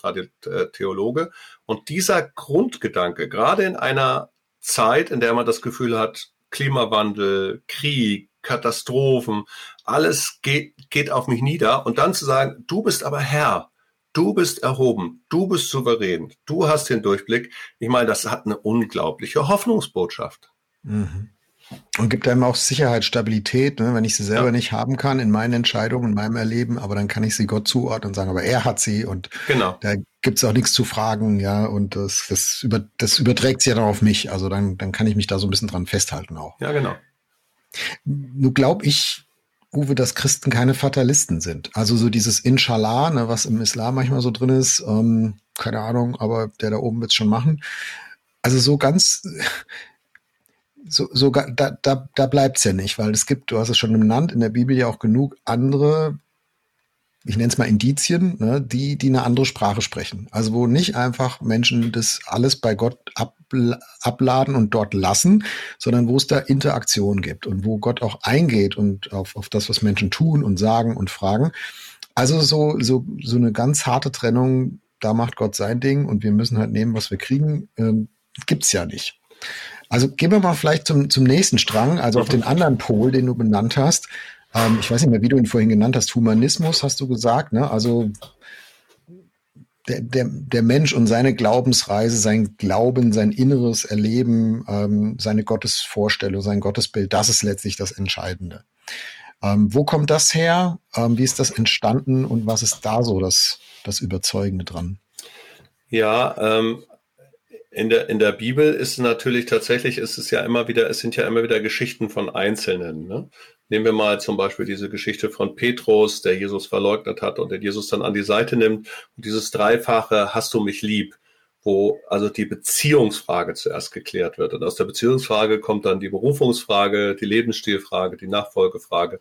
äh, Theologe. Und dieser Grundgedanke, gerade in einer Zeit, in der man das Gefühl hat, Klimawandel, Krieg, Katastrophen, alles geht, geht auf mich nieder. Und dann zu sagen, du bist aber Herr, du bist erhoben, du bist souverän, du hast den Durchblick. Ich meine, das hat eine unglaubliche Hoffnungsbotschaft. Mhm. Und gibt einem auch Sicherheit, Stabilität, ne? wenn ich sie selber ja. nicht haben kann in meinen Entscheidungen, in meinem Erleben, aber dann kann ich sie Gott zuordnen und sagen, aber er hat sie und genau. da gibt's auch nichts zu fragen, ja, und das, das, über, das überträgt sich ja dann auf mich. Also dann, dann kann ich mich da so ein bisschen dran festhalten auch. Ja, genau. Nun glaube ich, Uwe, dass Christen keine Fatalisten sind. Also so dieses Inshallah, ne, was im Islam manchmal so drin ist, ähm, keine Ahnung, aber der da oben wird's schon machen. Also so ganz so, so da, da, da bleibt's ja nicht, weil es gibt, du hast es schon genannt, in der Bibel ja auch genug andere, ich nenne es mal Indizien, ne, die, die eine andere Sprache sprechen. Also wo nicht einfach Menschen das alles bei Gott ab, abladen und dort lassen, sondern wo es da Interaktion gibt und wo Gott auch eingeht und auf, auf das, was Menschen tun und sagen und fragen. Also so, so, so eine ganz harte Trennung, da macht Gott sein Ding und wir müssen halt nehmen, was wir kriegen, äh, gibt's ja nicht. Also gehen wir mal vielleicht zum, zum nächsten Strang, also auf den anderen Pol, den du benannt hast. Ähm, ich weiß nicht mehr, wie du ihn vorhin genannt hast. Humanismus hast du gesagt, ne? Also der, der, der Mensch und seine Glaubensreise, sein Glauben, sein inneres Erleben, ähm, seine Gottesvorstellung, sein Gottesbild, das ist letztlich das Entscheidende. Ähm, wo kommt das her? Ähm, wie ist das entstanden und was ist da so das, das Überzeugende dran? Ja, ähm, in der, in der Bibel ist natürlich tatsächlich, ist es ja immer wieder, es sind ja immer wieder Geschichten von Einzelnen. Ne? Nehmen wir mal zum Beispiel diese Geschichte von Petrus, der Jesus verleugnet hat und den Jesus dann an die Seite nimmt. Und dieses dreifache, hast du mich lieb, wo also die Beziehungsfrage zuerst geklärt wird. Und aus der Beziehungsfrage kommt dann die Berufungsfrage, die Lebensstilfrage, die Nachfolgefrage.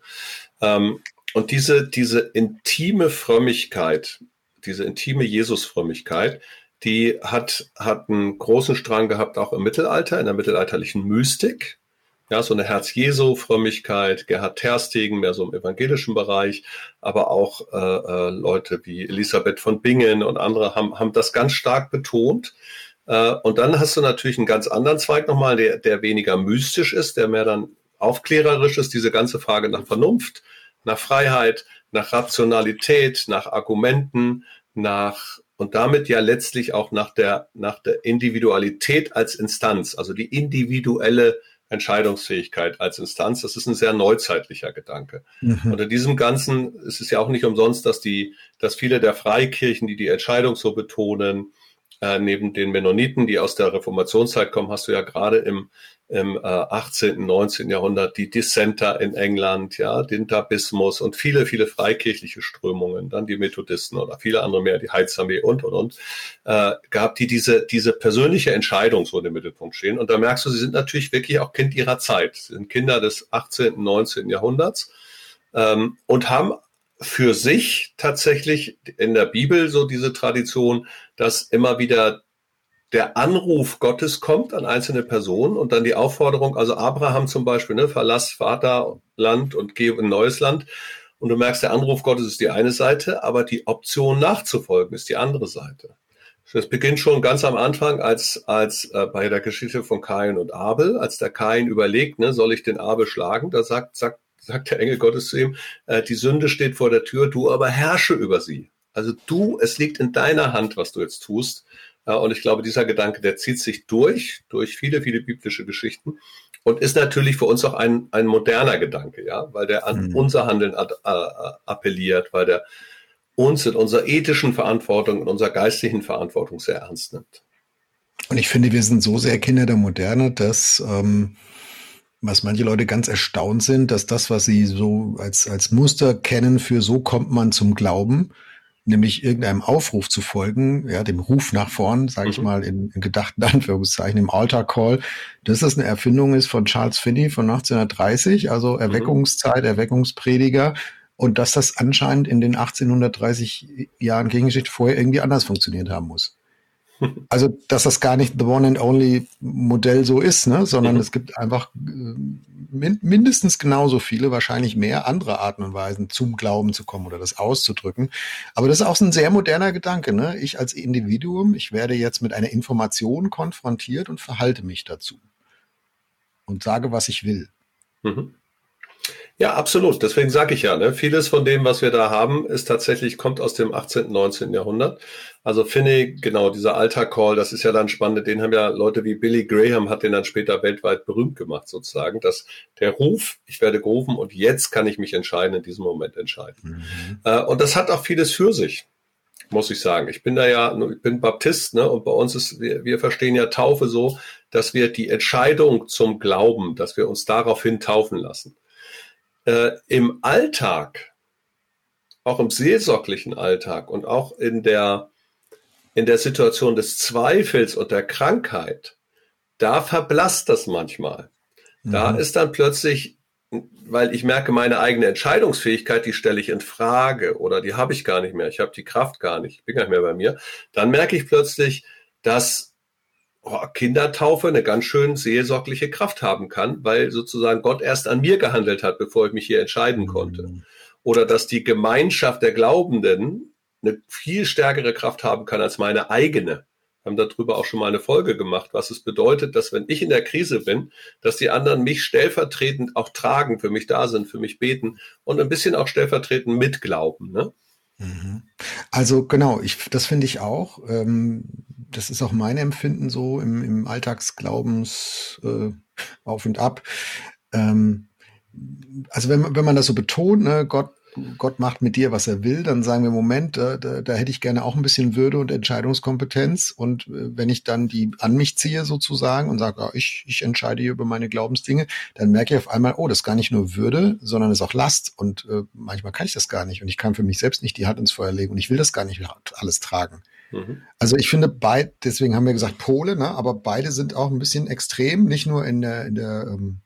Ähm, und diese, diese intime Frömmigkeit, diese intime Jesusfrömmigkeit, die hat, hat einen großen Strang gehabt, auch im Mittelalter, in der mittelalterlichen Mystik. Ja, so eine Herz-Jesu-Frömmigkeit, Gerhard Terstegen, mehr so im evangelischen Bereich, aber auch äh, äh, Leute wie Elisabeth von Bingen und andere haben, haben das ganz stark betont. Äh, und dann hast du natürlich einen ganz anderen Zweig nochmal, der, der weniger mystisch ist, der mehr dann aufklärerisch ist, diese ganze Frage nach Vernunft, nach Freiheit, nach Rationalität, nach Argumenten, nach und damit ja letztlich auch nach der, nach der Individualität als Instanz, also die individuelle Entscheidungsfähigkeit als Instanz. Das ist ein sehr neuzeitlicher Gedanke. Mhm. Unter diesem Ganzen ist es ja auch nicht umsonst, dass die, dass viele der Freikirchen, die die Entscheidung so betonen, äh, neben den Mennoniten, die aus der Reformationszeit kommen, hast du ja gerade im, im äh, 18., 19. Jahrhundert die Dissenter in England, ja, den Dabismus und viele, viele freikirchliche Strömungen, dann die Methodisten oder viele andere mehr, die Heilsarmee und, und, und, äh, gab, die diese, diese persönliche Entscheidung so in den Mittelpunkt stehen. Und da merkst du, sie sind natürlich wirklich auch Kind ihrer Zeit, sie sind Kinder des 18., 19. Jahrhunderts ähm, und haben für sich tatsächlich in der Bibel so diese Tradition, dass immer wieder der Anruf Gottes kommt an einzelne Personen und dann die Aufforderung, also Abraham zum Beispiel, ne, verlass Vaterland und geh in ein neues Land. Und du merkst, der Anruf Gottes ist die eine Seite, aber die Option nachzufolgen ist die andere Seite. Das beginnt schon ganz am Anfang als, als äh, bei der Geschichte von Kain und Abel, als der Kain überlegt, ne, soll ich den Abel schlagen? Da sagt, sagt, sagt der Engel Gottes zu ihm, äh, die Sünde steht vor der Tür, du aber herrsche über sie. Also du, es liegt in deiner Hand, was du jetzt tust. Äh, und ich glaube, dieser Gedanke, der zieht sich durch, durch viele, viele biblische Geschichten und ist natürlich für uns auch ein, ein moderner Gedanke, ja, weil der an mhm. unser Handeln ad, äh, appelliert, weil der uns in unserer ethischen Verantwortung, in unserer geistlichen Verantwortung sehr ernst nimmt. Und ich finde, wir sind so sehr Kinder der Moderne, dass ähm, was manche Leute ganz erstaunt sind, dass das, was sie so als, als Muster kennen für so kommt man zum Glauben, nämlich irgendeinem Aufruf zu folgen, ja, dem Ruf nach vorn, sage ich mhm. mal in, in gedachten Anführungszeichen, im Altar Call, dass das eine Erfindung ist von Charles Finney von 1930, also mhm. Erweckungszeit, Erweckungsprediger, und dass das anscheinend in den 1830 Jahren Kirchengeschichte vorher irgendwie anders funktioniert haben muss. Also, dass das gar nicht the one and only Modell so ist, ne? sondern mhm. es gibt einfach äh, min mindestens genauso viele, wahrscheinlich mehr andere Arten und Weisen, zum Glauben zu kommen oder das auszudrücken. Aber das ist auch so ein sehr moderner Gedanke. Ne? Ich als Individuum, ich werde jetzt mit einer Information konfrontiert und verhalte mich dazu und sage, was ich will. Mhm. Ja, absolut. Deswegen sage ich ja, ne, vieles von dem, was wir da haben, ist tatsächlich, kommt aus dem 18., 19. Jahrhundert. Also Finney, genau, dieser Altar-Call, das ist ja dann spannend, den haben ja Leute wie Billy Graham hat den dann später weltweit berühmt gemacht, sozusagen, dass der Ruf, ich werde gerufen und jetzt kann ich mich entscheiden, in diesem Moment entscheiden. Mhm. Äh, und das hat auch vieles für sich muss ich sagen. Ich bin da ja, ich bin Baptist, ne, und bei uns ist, wir, wir verstehen ja Taufe so, dass wir die Entscheidung zum Glauben, dass wir uns daraufhin taufen lassen äh, im Alltag, auch im seelsorglichen Alltag und auch in der, in der Situation des Zweifels und der Krankheit, da verblasst das manchmal. Da mhm. ist dann plötzlich, weil ich merke, meine eigene Entscheidungsfähigkeit, die stelle ich in Frage oder die habe ich gar nicht mehr. Ich habe die Kraft gar nicht, ich bin gar nicht mehr bei mir. Dann merke ich plötzlich, dass Kindertaufe eine ganz schön seelsorgliche Kraft haben kann, weil sozusagen Gott erst an mir gehandelt hat, bevor ich mich hier entscheiden konnte. Mhm. Oder dass die Gemeinschaft der Glaubenden eine viel stärkere Kraft haben kann als meine eigene. Wir haben darüber auch schon mal eine Folge gemacht, was es bedeutet, dass wenn ich in der Krise bin, dass die anderen mich stellvertretend auch tragen, für mich da sind, für mich beten und ein bisschen auch stellvertretend mitglauben. Ne? Mhm. Also genau, ich, das finde ich auch. Ähm, das ist auch mein Empfinden so im, im Alltagsglaubens äh, auf und ab. Ähm, also wenn, wenn man das so betont, ne, Gott Gott macht mit dir, was er will, dann sagen wir, Moment, da, da, da hätte ich gerne auch ein bisschen Würde und Entscheidungskompetenz. Und äh, wenn ich dann die an mich ziehe sozusagen und sage, ja, ich, ich entscheide hier über meine Glaubensdinge, dann merke ich auf einmal, oh, das ist gar nicht nur Würde, sondern es ist auch Last. Und äh, manchmal kann ich das gar nicht. Und ich kann für mich selbst nicht die Hand ins Feuer legen. Und ich will das gar nicht alles tragen. Mhm. Also ich finde beide, deswegen haben wir gesagt Pole, ne, aber beide sind auch ein bisschen extrem, nicht nur in der, in der ähm,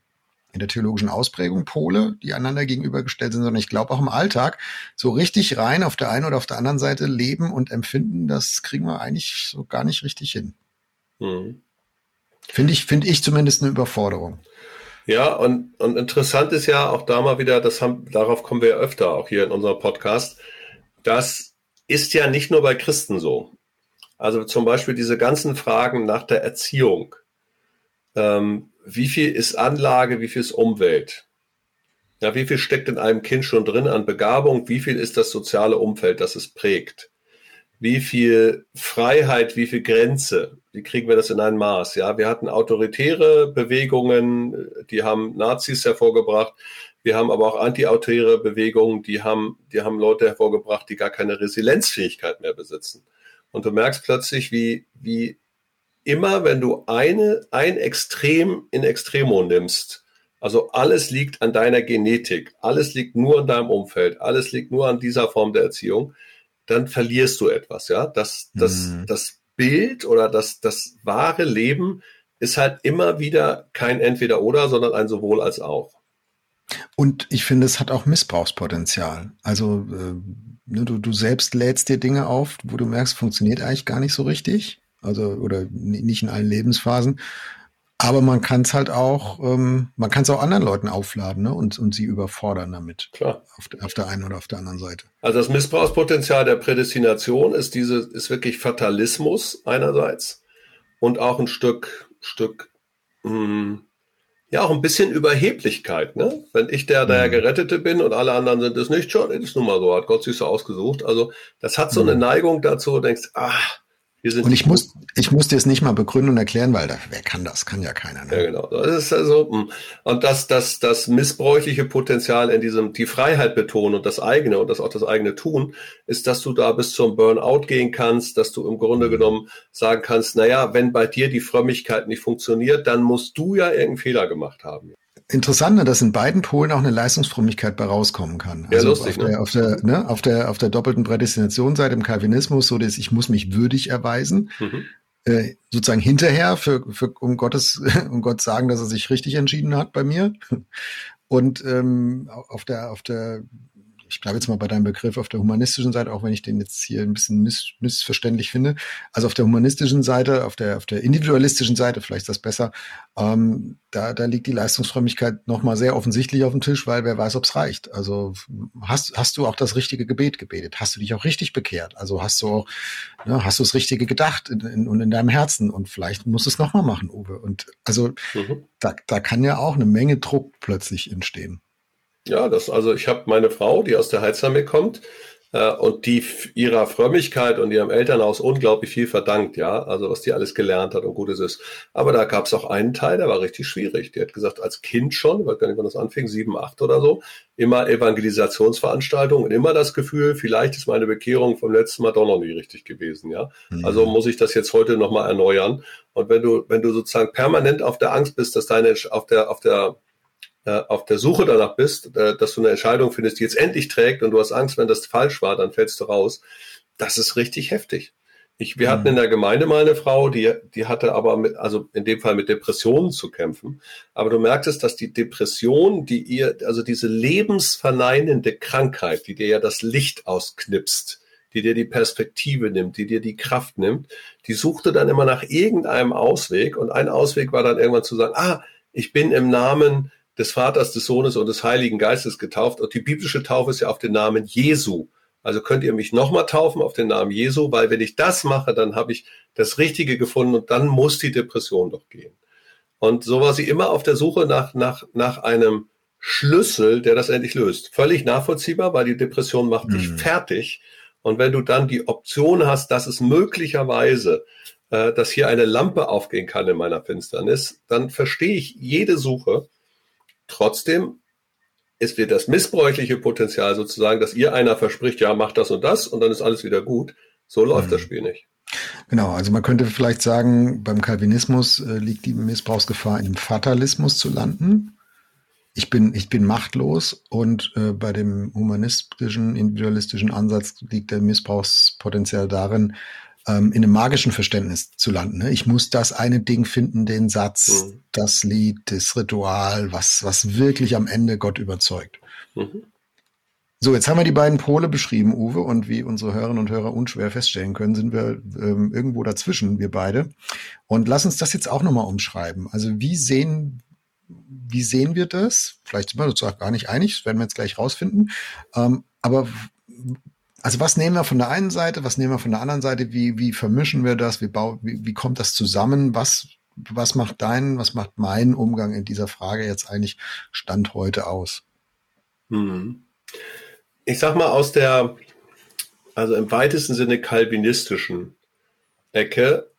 in der theologischen Ausprägung Pole, die einander gegenübergestellt sind, sondern ich glaube auch im Alltag so richtig rein auf der einen oder auf der anderen Seite leben und empfinden, das kriegen wir eigentlich so gar nicht richtig hin. Mhm. Finde ich, finde ich zumindest eine Überforderung. Ja, und, und interessant ist ja auch da mal wieder, das haben, darauf kommen wir ja öfter, auch hier in unserem Podcast, das ist ja nicht nur bei Christen so. Also zum Beispiel diese ganzen Fragen nach der Erziehung. Ähm, wie viel ist Anlage, wie viel ist Umwelt? Ja, wie viel steckt in einem Kind schon drin an Begabung? Wie viel ist das soziale Umfeld, das es prägt? Wie viel Freiheit, wie viel Grenze? Wie kriegen wir das in ein Maß? Ja, wir hatten autoritäre Bewegungen, die haben Nazis hervorgebracht. Wir haben aber auch antiautoritäre Bewegungen, die haben, die haben Leute hervorgebracht, die gar keine Resilienzfähigkeit mehr besitzen. Und du merkst plötzlich, wie, wie immer, wenn du eine, ein Extrem in Extremo nimmst, also alles liegt an deiner Genetik, alles liegt nur an deinem Umfeld, alles liegt nur an dieser Form der Erziehung, dann verlierst du etwas, ja. Das, das, mhm. das Bild oder das, das wahre Leben ist halt immer wieder kein Entweder-Oder, sondern ein sowohl als auch. Und ich finde, es hat auch Missbrauchspotenzial. Also äh, ne, du, du selbst lädst dir Dinge auf, wo du merkst, funktioniert eigentlich gar nicht so richtig. Also oder nicht in allen Lebensphasen. Aber man kann es halt auch, ähm, man kann es auch anderen Leuten aufladen ne? und, und sie überfordern damit. Klar. Auf, auf der einen oder auf der anderen Seite. Also das Missbrauchspotenzial der Prädestination ist diese, ist wirklich Fatalismus einerseits und auch ein Stück, Stück, mh, hm, ja, auch ein bisschen Überheblichkeit, ne? Wenn ich der, der mhm. Gerettete bin und alle anderen sind es nicht, schon, ist nun mal so, hat Gott sich so ausgesucht. Also, das hat so eine mhm. Neigung dazu, du denkst, ah, und ich muss, ich muss dir es nicht mal begründen und erklären, weil da, wer kann das? Kann ja keiner. Ne? Ja, genau. Das ist also, hm. und das, das, das missbräuchliche Potenzial in diesem, die Freiheit betonen und das eigene und das auch das eigene tun, ist, dass du da bis zum Burnout gehen kannst, dass du im Grunde mhm. genommen sagen kannst, na ja, wenn bei dir die Frömmigkeit nicht funktioniert, dann musst du ja irgendeinen Fehler gemacht haben interessant, ne, dass in beiden Polen auch eine Leistungsfrömmigkeit bei rauskommen kann. Ja, also lustig, auf, der, ne? auf, der, ne, auf, der, auf der doppelten Prädestinationsseite im Calvinismus, so dass ich muss mich würdig erweisen. Mhm. Äh, sozusagen hinterher für, für um Gottes um Gott sagen, dass er sich richtig entschieden hat bei mir. Und ähm, auf der auf der ich bleibe jetzt mal bei deinem Begriff auf der humanistischen Seite, auch wenn ich den jetzt hier ein bisschen miss, missverständlich finde. Also auf der humanistischen Seite, auf der, auf der individualistischen Seite, vielleicht ist das besser, ähm, da, da liegt die Leistungsfrömmigkeit nochmal sehr offensichtlich auf dem Tisch, weil wer weiß, ob es reicht. Also hast, hast du auch das richtige Gebet gebetet? Hast du dich auch richtig bekehrt? Also hast du auch, ne, hast du das Richtige gedacht und in, in, in, deinem Herzen? Und vielleicht musst du es nochmal machen, Uwe. Und also mhm. da, da kann ja auch eine Menge Druck plötzlich entstehen. Ja, das, also ich habe meine Frau, die aus der Heilsarmee kommt, äh, und die ihrer Frömmigkeit und ihrem Elternhaus unglaublich viel verdankt, ja, also was die alles gelernt hat und Gutes ist. Aber da gab es auch einen Teil, der war richtig schwierig. Die hat gesagt, als Kind schon, ich weiß gar nicht, wann das anfing, sieben, acht oder so, immer Evangelisationsveranstaltungen und immer das Gefühl, vielleicht ist meine Bekehrung vom letzten Mal doch noch nie richtig gewesen, ja. Mhm. Also muss ich das jetzt heute nochmal erneuern. Und wenn du, wenn du sozusagen permanent auf der Angst bist, dass deine, auf der, auf der auf der Suche danach bist, äh, dass du eine Entscheidung findest, die jetzt endlich trägt und du hast Angst, wenn das falsch war, dann fällst du raus. Das ist richtig heftig. Ich, wir mhm. hatten in der Gemeinde mal eine Frau, die, die hatte aber mit, also in dem Fall mit Depressionen zu kämpfen. Aber du merktest, dass die Depression, die ihr, also diese lebensverneinende Krankheit, die dir ja das Licht ausknipst, die dir die Perspektive nimmt, die dir die Kraft nimmt, die suchte dann immer nach irgendeinem Ausweg. Und ein Ausweg war dann irgendwann zu sagen, ah, ich bin im Namen des Vaters, des Sohnes und des Heiligen Geistes getauft. Und die biblische Taufe ist ja auf den Namen Jesu. Also könnt ihr mich nochmal taufen auf den Namen Jesu, weil wenn ich das mache, dann habe ich das Richtige gefunden und dann muss die Depression doch gehen. Und so war sie immer auf der Suche nach, nach, nach einem Schlüssel, der das endlich löst. Völlig nachvollziehbar, weil die Depression macht dich mhm. fertig. Und wenn du dann die Option hast, dass es möglicherweise, äh, dass hier eine Lampe aufgehen kann in meiner Finsternis, dann verstehe ich jede Suche Trotzdem ist wir das missbräuchliche Potenzial sozusagen, dass ihr einer verspricht, ja, mach das und das und dann ist alles wieder gut. So läuft mhm. das Spiel nicht. Genau, also man könnte vielleicht sagen, beim Calvinismus äh, liegt die Missbrauchsgefahr im Fatalismus zu landen. Ich bin, ich bin machtlos und äh, bei dem humanistischen, individualistischen Ansatz liegt der Missbrauchspotenzial darin, ähm, in einem magischen Verständnis zu landen. Ne? Ich muss das eine Ding finden, den Satz, mhm. das Lied, das Ritual, was, was wirklich am Ende Gott überzeugt. Mhm. So, jetzt haben wir die beiden Pole beschrieben, Uwe, und wie unsere Hörerinnen und Hörer unschwer feststellen können, sind wir ähm, irgendwo dazwischen, wir beide. Und lass uns das jetzt auch nochmal umschreiben. Also wie sehen, wie sehen wir das? Vielleicht sind wir uns auch gar nicht einig, das werden wir jetzt gleich rausfinden. Ähm, aber also was nehmen wir von der einen Seite, was nehmen wir von der anderen Seite, wie, wie vermischen wir das, wie, bau, wie, wie kommt das zusammen, was, was macht dein, was macht mein Umgang in dieser Frage jetzt eigentlich Stand heute aus? Hm. Ich sag mal aus der, also im weitesten Sinne kalvinistischen Ecke,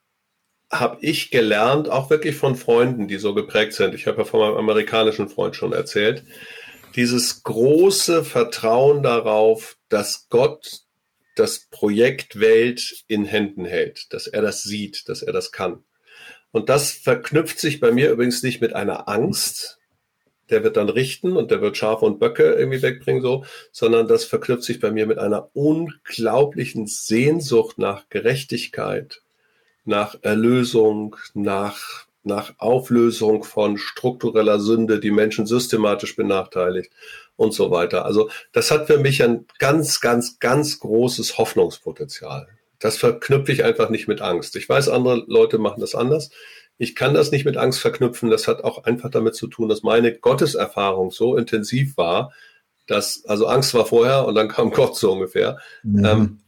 habe ich gelernt, auch wirklich von Freunden, die so geprägt sind. Ich habe ja von meinem amerikanischen Freund schon erzählt, dieses große Vertrauen darauf, dass Gott das Projekt Welt in Händen hält, dass er das sieht, dass er das kann. Und das verknüpft sich bei mir übrigens nicht mit einer Angst, der wird dann richten und der wird Schafe und Böcke irgendwie wegbringen, so, sondern das verknüpft sich bei mir mit einer unglaublichen Sehnsucht nach Gerechtigkeit, nach Erlösung, nach nach Auflösung von struktureller Sünde, die Menschen systematisch benachteiligt und so weiter. Also das hat für mich ein ganz, ganz, ganz großes Hoffnungspotenzial. das verknüpfe ich einfach nicht mit Angst. Ich weiß, andere Leute machen das anders. Ich kann das nicht mit Angst verknüpfen. Das hat auch einfach damit zu tun, dass meine Gotteserfahrung so intensiv war, dass, also Angst war vorher und dann kam Gott so ungefähr. Mhm. Ähm,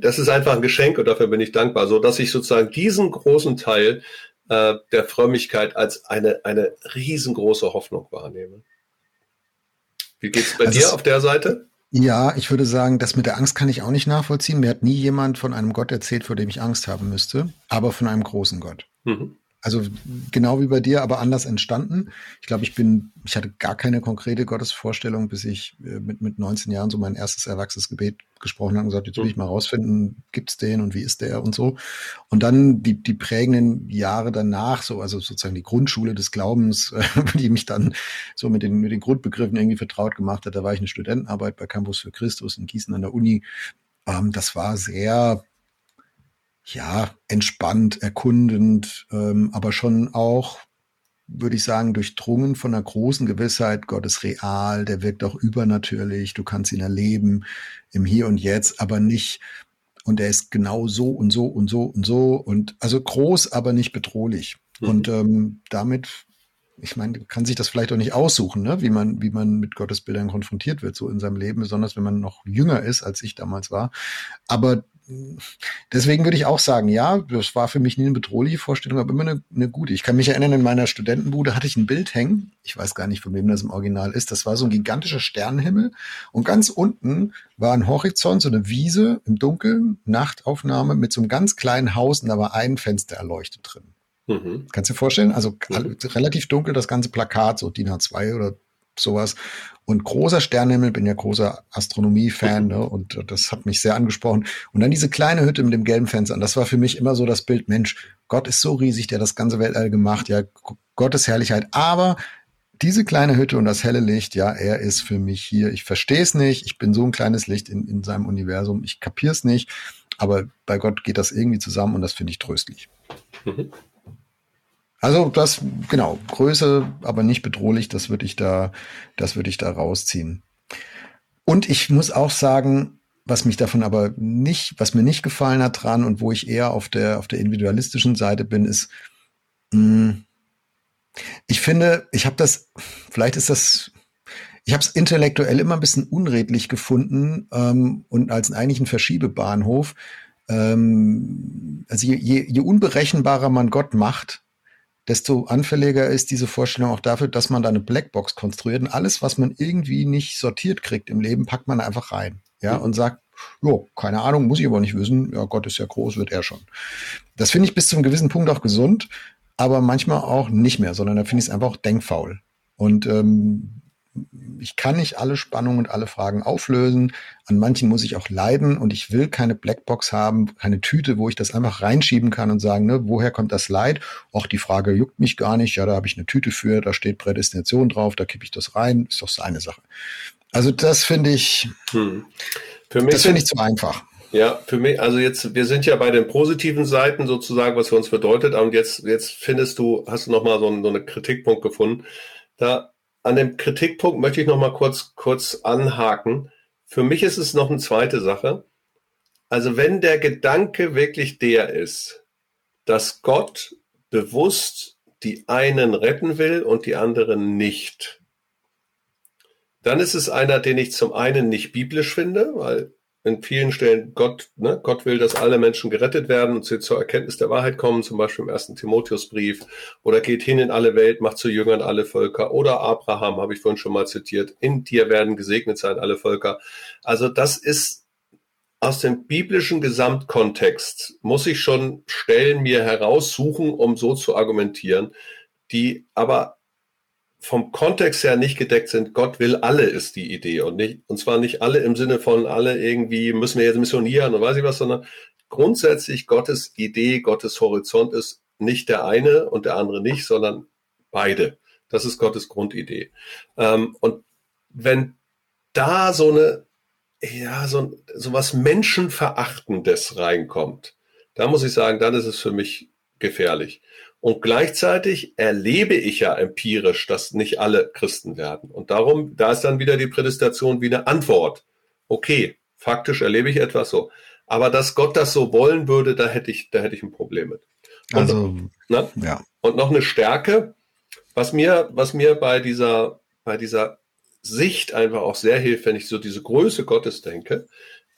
das ist einfach ein Geschenk und dafür bin ich dankbar, so dass ich sozusagen diesen großen Teil äh, der Frömmigkeit als eine, eine riesengroße Hoffnung wahrnehme. Wie geht's bei also dir auf der Seite? Ja, ich würde sagen, das mit der Angst kann ich auch nicht nachvollziehen. Mir hat nie jemand von einem Gott erzählt, vor dem ich Angst haben müsste, aber von einem großen Gott. Mhm. Also genau wie bei dir, aber anders entstanden. Ich glaube, ich bin, ich hatte gar keine konkrete Gottesvorstellung, bis ich äh, mit, mit 19 Jahren so mein erstes erwachsenes Gebet gesprochen habe und gesagt, jetzt will ich mal rausfinden, gibt's den und wie ist der und so. Und dann die, die prägenden Jahre danach, so, also sozusagen die Grundschule des Glaubens, die mich dann so mit den, mit den Grundbegriffen irgendwie vertraut gemacht hat. Da war ich eine Studentenarbeit bei Campus für Christus in Gießen an der Uni. Ähm, das war sehr ja, entspannt, erkundend, ähm, aber schon auch, würde ich sagen, durchdrungen von einer großen Gewissheit, Gott ist real, der wirkt auch übernatürlich, du kannst ihn erleben im Hier und Jetzt, aber nicht, und er ist genau so und so und so und so und also groß, aber nicht bedrohlich. Mhm. Und ähm, damit ich meine, kann sich das vielleicht auch nicht aussuchen, ne? wie man, wie man mit Gottesbildern konfrontiert wird, so in seinem Leben, besonders wenn man noch jünger ist, als ich damals war. Aber deswegen würde ich auch sagen, ja, das war für mich nie eine bedrohliche Vorstellung, aber immer eine, eine gute. Ich kann mich erinnern, in meiner Studentenbude hatte ich ein Bild hängen. Ich weiß gar nicht, von wem das im Original ist. Das war so ein gigantischer Sternenhimmel. Und ganz unten war ein Horizont, so eine Wiese im Dunkeln, Nachtaufnahme mit so einem ganz kleinen Haus und da war ein Fenster erleuchtet drin. Mhm. Kannst du dir vorstellen? Also mhm. relativ dunkel das ganze Plakat, so DIN A2 oder sowas. Und großer Sternenhimmel, bin ja großer Astronomie-Fan, ne? Und das hat mich sehr angesprochen. Und dann diese kleine Hütte mit dem gelben Fenster. Und das war für mich immer so das Bild, Mensch, Gott ist so riesig, der das ganze Weltall gemacht, ja, Gottes Herrlichkeit. Aber diese kleine Hütte und das helle Licht, ja, er ist für mich hier. Ich verstehe es nicht. Ich bin so ein kleines Licht in, in seinem Universum. Ich kapiere es nicht. Aber bei Gott geht das irgendwie zusammen und das finde ich tröstlich. Also das, genau, Größe, aber nicht bedrohlich, das würde ich da, das würde ich da rausziehen. Und ich muss auch sagen, was mich davon aber nicht, was mir nicht gefallen hat dran und wo ich eher auf der, auf der individualistischen Seite bin, ist, mh, hm, ich finde, ich habe das, vielleicht ist das, ich habe es intellektuell immer ein bisschen unredlich gefunden ähm, und als eigentlich ein Verschiebebahnhof. Ähm, also je, je, je unberechenbarer man Gott macht, desto anfälliger ist diese Vorstellung auch dafür, dass man da eine Blackbox konstruiert und alles, was man irgendwie nicht sortiert kriegt im Leben, packt man einfach rein. Ja, mhm. und sagt, jo, keine Ahnung, muss ich aber nicht wissen. Ja, Gott ist ja groß, wird er schon. Das finde ich bis zu einem gewissen Punkt auch gesund, aber manchmal auch nicht mehr, sondern da finde ich es einfach auch denkfaul. Und ähm, ich kann nicht alle Spannungen und alle Fragen auflösen. An manchen muss ich auch leiden und ich will keine Blackbox haben, keine Tüte, wo ich das einfach reinschieben kann und sagen, ne, woher kommt das Leid? Auch die Frage juckt mich gar nicht. Ja, da habe ich eine Tüte für, da steht Prädestination drauf, da kippe ich das rein, ist doch seine Sache. Also das finde ich, hm. für mich das finde ich zu einfach. Ja, für mich, also jetzt, wir sind ja bei den positiven Seiten sozusagen, was für uns bedeutet, und jetzt, jetzt findest du, hast du nochmal so, so einen Kritikpunkt gefunden. Da an dem Kritikpunkt möchte ich noch mal kurz, kurz anhaken. Für mich ist es noch eine zweite Sache. Also wenn der Gedanke wirklich der ist, dass Gott bewusst die einen retten will und die anderen nicht, dann ist es einer, den ich zum einen nicht biblisch finde, weil in vielen Stellen Gott, ne, Gott will, dass alle Menschen gerettet werden und sie zur Erkenntnis der Wahrheit kommen, zum Beispiel im ersten Timotheusbrief, oder geht hin in alle Welt, macht zu Jüngern alle Völker, oder Abraham, habe ich vorhin schon mal zitiert, in dir werden gesegnet sein alle Völker. Also das ist aus dem biblischen Gesamtkontext, muss ich schon Stellen mir heraussuchen, um so zu argumentieren, die aber vom Kontext her nicht gedeckt sind. Gott will alle ist die Idee und nicht, und zwar nicht alle im Sinne von alle irgendwie müssen wir jetzt missionieren und weiß ich was, sondern grundsätzlich Gottes Idee, Gottes Horizont ist nicht der eine und der andere nicht, sondern beide. Das ist Gottes Grundidee. Ähm, und wenn da so eine, ja, so, so was Menschenverachtendes reinkommt, da muss ich sagen, dann ist es für mich gefährlich. Und gleichzeitig erlebe ich ja empirisch, dass nicht alle Christen werden. Und darum, da ist dann wieder die Prädestination wie eine Antwort. Okay, faktisch erlebe ich etwas so. Aber dass Gott das so wollen würde, da hätte ich, da hätte ich ein Problem mit. Und, Also, ne? ja. Und noch eine Stärke, was mir, was mir bei dieser, bei dieser Sicht einfach auch sehr hilft, wenn ich so diese Größe Gottes denke,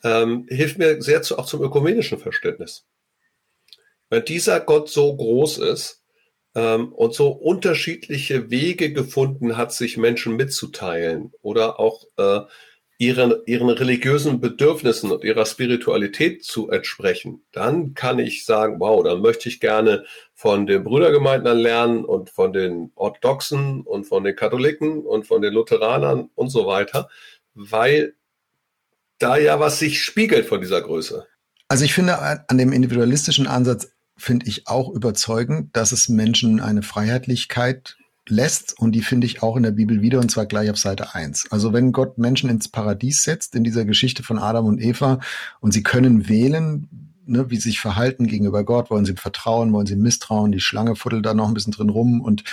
ähm, hilft mir sehr zu, auch zum ökumenischen Verständnis. Wenn dieser Gott so groß ist ähm, und so unterschiedliche Wege gefunden hat, sich Menschen mitzuteilen oder auch äh, ihren, ihren religiösen Bedürfnissen und ihrer Spiritualität zu entsprechen, dann kann ich sagen, wow, dann möchte ich gerne von den Brüdergemeinden lernen und von den Orthodoxen und von den Katholiken und von den Lutheranern und so weiter, weil da ja was sich spiegelt von dieser Größe. Also ich finde an dem individualistischen Ansatz finde ich auch überzeugend, dass es Menschen eine Freiheitlichkeit lässt und die finde ich auch in der Bibel wieder und zwar gleich auf Seite 1. Also wenn Gott Menschen ins Paradies setzt in dieser Geschichte von Adam und Eva und sie können wählen, ne, wie sie sich verhalten gegenüber Gott, wollen sie vertrauen, wollen sie misstrauen, die Schlange fuddelt da noch ein bisschen drin rum und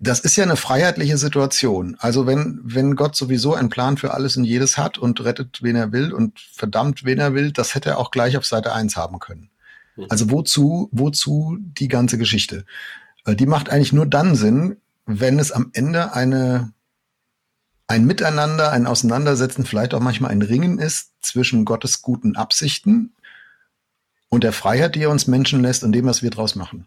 das ist ja eine freiheitliche Situation. Also wenn, wenn Gott sowieso einen Plan für alles und jedes hat und rettet, wen er will und verdammt, wen er will, das hätte er auch gleich auf Seite 1 haben können. Also wozu, wozu die ganze Geschichte? Die macht eigentlich nur dann Sinn, wenn es am Ende eine, ein Miteinander, ein Auseinandersetzen, vielleicht auch manchmal ein Ringen ist zwischen Gottes guten Absichten und der Freiheit, die er uns Menschen lässt und dem, was wir draus machen.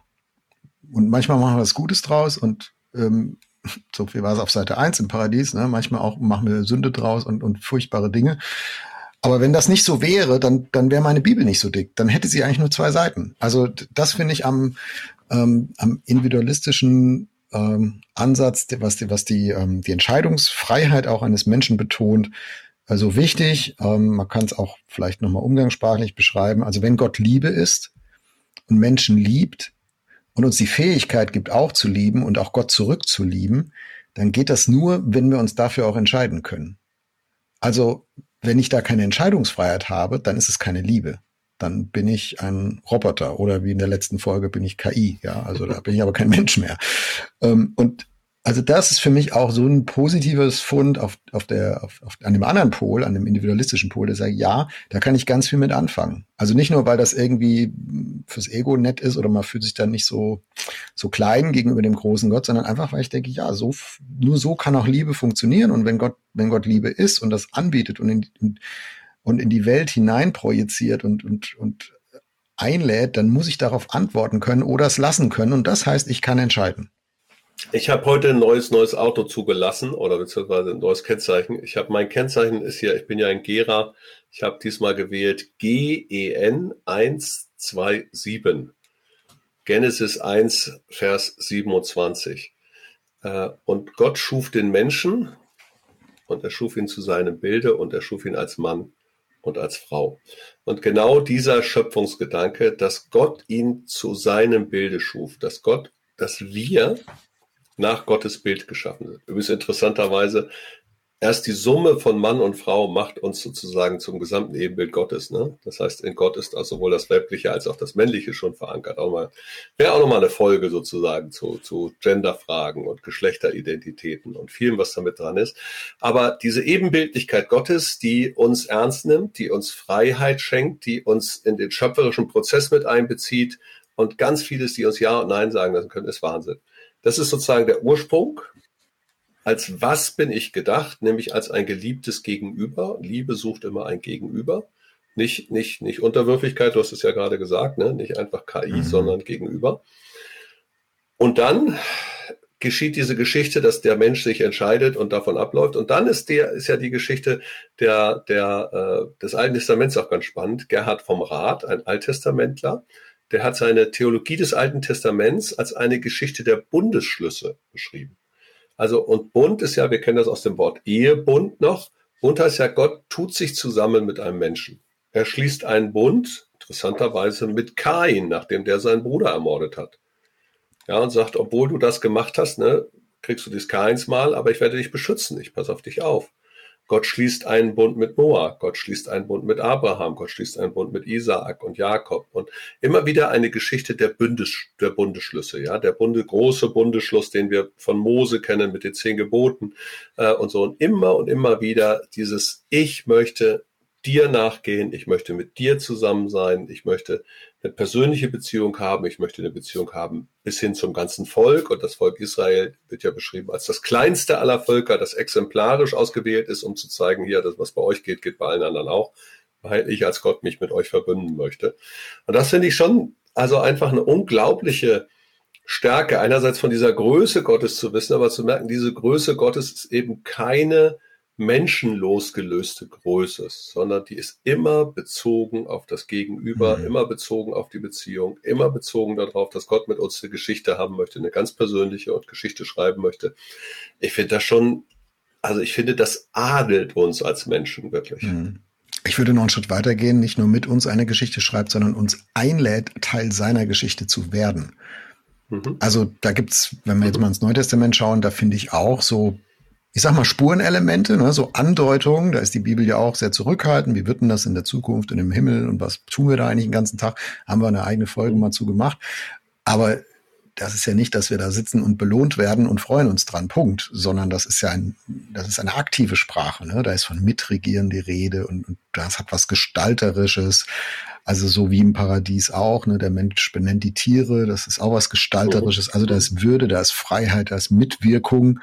Und manchmal machen wir was Gutes draus und ähm, so viel war es auf Seite 1 im Paradies, ne? manchmal auch machen wir Sünde draus und, und furchtbare Dinge. Aber wenn das nicht so wäre, dann, dann wäre meine Bibel nicht so dick. Dann hätte sie eigentlich nur zwei Seiten. Also das finde ich am, ähm, am individualistischen ähm, Ansatz, was die, was die, ähm, die Entscheidungsfreiheit auch eines Menschen betont, also wichtig. Ähm, man kann es auch vielleicht nochmal umgangssprachlich beschreiben. Also wenn Gott Liebe ist und Menschen liebt und uns die Fähigkeit gibt, auch zu lieben und auch Gott zurückzulieben, dann geht das nur, wenn wir uns dafür auch entscheiden können. Also wenn ich da keine Entscheidungsfreiheit habe, dann ist es keine Liebe. Dann bin ich ein Roboter oder wie in der letzten Folge bin ich KI. Ja, also da bin ich aber kein Mensch mehr. Ähm, und also das ist für mich auch so ein positives Fund auf, auf der, auf, auf, an dem anderen Pol, an dem individualistischen Pol, der sagt, ja, da kann ich ganz viel mit anfangen. Also nicht nur, weil das irgendwie fürs Ego nett ist oder man fühlt sich dann nicht so, so klein gegenüber dem großen Gott, sondern einfach, weil ich denke, ja, so, nur so kann auch Liebe funktionieren. Und wenn Gott, wenn Gott Liebe ist und das anbietet und in, und in die Welt hinein projiziert und, und, und einlädt, dann muss ich darauf antworten können oder es lassen können. Und das heißt, ich kann entscheiden. Ich habe heute ein neues neues Auto zugelassen oder beziehungsweise ein neues Kennzeichen. Ich habe mein Kennzeichen ist hier, ich bin ja ein Gera. Ich habe diesmal gewählt GEN 127. Genesis 1, Vers 27. Äh, und Gott schuf den Menschen und er schuf ihn zu seinem Bilde und er schuf ihn als Mann und als Frau. Und genau dieser Schöpfungsgedanke, dass Gott ihn zu seinem Bilde schuf, dass Gott, dass wir nach Gottes Bild geschaffen sind. Übrigens interessanterweise, erst die Summe von Mann und Frau macht uns sozusagen zum gesamten Ebenbild Gottes. Ne? Das heißt, in Gott ist also sowohl das Weibliche als auch das Männliche schon verankert. Auch mal, wäre auch nochmal eine Folge sozusagen zu, zu Genderfragen und Geschlechteridentitäten und vielem, was damit dran ist. Aber diese Ebenbildlichkeit Gottes, die uns ernst nimmt, die uns Freiheit schenkt, die uns in den schöpferischen Prozess mit einbezieht und ganz vieles, die uns Ja und Nein sagen lassen können, ist Wahnsinn. Das ist sozusagen der Ursprung als was bin ich gedacht, nämlich als ein geliebtes Gegenüber. Liebe sucht immer ein Gegenüber. Nicht, nicht, nicht Unterwürfigkeit, du hast es ja gerade gesagt, ne? nicht einfach KI, mhm. sondern Gegenüber. Und dann geschieht diese Geschichte, dass der Mensch sich entscheidet und davon abläuft. Und dann ist der, ist ja die Geschichte der, der, äh, des Alten Testaments auch ganz spannend. Gerhard vom Rat, ein Alttestamentler, der hat seine Theologie des Alten Testaments als eine Geschichte der Bundesschlüsse beschrieben. Also, und Bund ist ja, wir kennen das aus dem Wort Ehebund noch. Bund heißt ja, Gott tut sich zusammen mit einem Menschen. Er schließt einen Bund, interessanterweise mit Kain, nachdem der seinen Bruder ermordet hat. Ja, und sagt, obwohl du das gemacht hast, ne, kriegst du dies Kains mal, aber ich werde dich beschützen, ich passe auf dich auf. Gott schließt einen Bund mit Noah, Gott schließt einen Bund mit Abraham, Gott schließt einen Bund mit Isaak und Jakob. Und immer wieder eine Geschichte der, Bundes, der Bundeschlüsse, ja, der Bunde, große Bundeschluss, den wir von Mose kennen mit den zehn Geboten äh, und so. Und immer und immer wieder dieses Ich möchte dir nachgehen, ich möchte mit dir zusammen sein, ich möchte eine persönliche Beziehung haben, ich möchte eine Beziehung haben bis hin zum ganzen Volk. Und das Volk Israel wird ja beschrieben als das kleinste aller Völker, das exemplarisch ausgewählt ist, um zu zeigen, hier, das, was bei euch geht, geht bei allen anderen auch, weil ich als Gott mich mit euch verbünden möchte. Und das finde ich schon, also einfach eine unglaubliche Stärke, einerseits von dieser Größe Gottes zu wissen, aber zu merken, diese Größe Gottes ist eben keine menschenlosgelöste Größe, sondern die ist immer bezogen auf das Gegenüber, mhm. immer bezogen auf die Beziehung, immer bezogen darauf, dass Gott mit uns eine Geschichte haben möchte, eine ganz persönliche und Geschichte schreiben möchte. Ich finde das schon, also ich finde, das adelt uns als Menschen wirklich. Mhm. Ich würde noch einen Schritt weitergehen, nicht nur mit uns eine Geschichte schreibt, sondern uns einlädt, Teil seiner Geschichte zu werden. Mhm. Also da gibt's, wenn wir jetzt mal ins Neue Testament schauen, da finde ich auch so ich sag mal, Spurenelemente, ne, so Andeutungen, da ist die Bibel ja auch sehr zurückhaltend. Wie wird denn das in der Zukunft und im Himmel und was tun wir da eigentlich den ganzen Tag? Haben wir eine eigene Folge mal zu gemacht. Aber das ist ja nicht, dass wir da sitzen und belohnt werden und freuen uns dran, Punkt, sondern das ist ja ein, das ist eine aktive Sprache, ne? Da ist von Mitregieren die Rede und, und das hat was Gestalterisches. Also so wie im Paradies auch, ne? Der Mensch benennt die Tiere, das ist auch was Gestalterisches. Also da ist Würde, da ist Freiheit, da ist Mitwirkung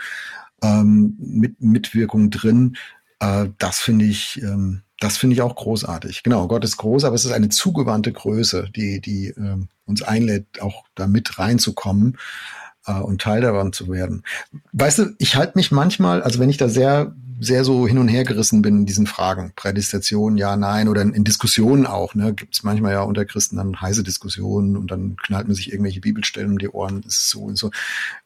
ähm, mit Mitwirkung drin. Äh, das finde ich, ähm, das finde ich auch großartig. Genau, Gott ist groß, aber es ist eine zugewandte Größe, die, die äh, uns einlädt, auch da mit reinzukommen äh, und Teil davon zu werden. Weißt du, ich halte mich manchmal, also wenn ich da sehr sehr so hin und her gerissen bin in diesen Fragen. Prädestination, ja, nein, oder in, in Diskussionen auch. Ne? Gibt es manchmal ja unter Christen dann heiße Diskussionen und dann knallt man sich irgendwelche Bibelstellen um die Ohren. ist so und so.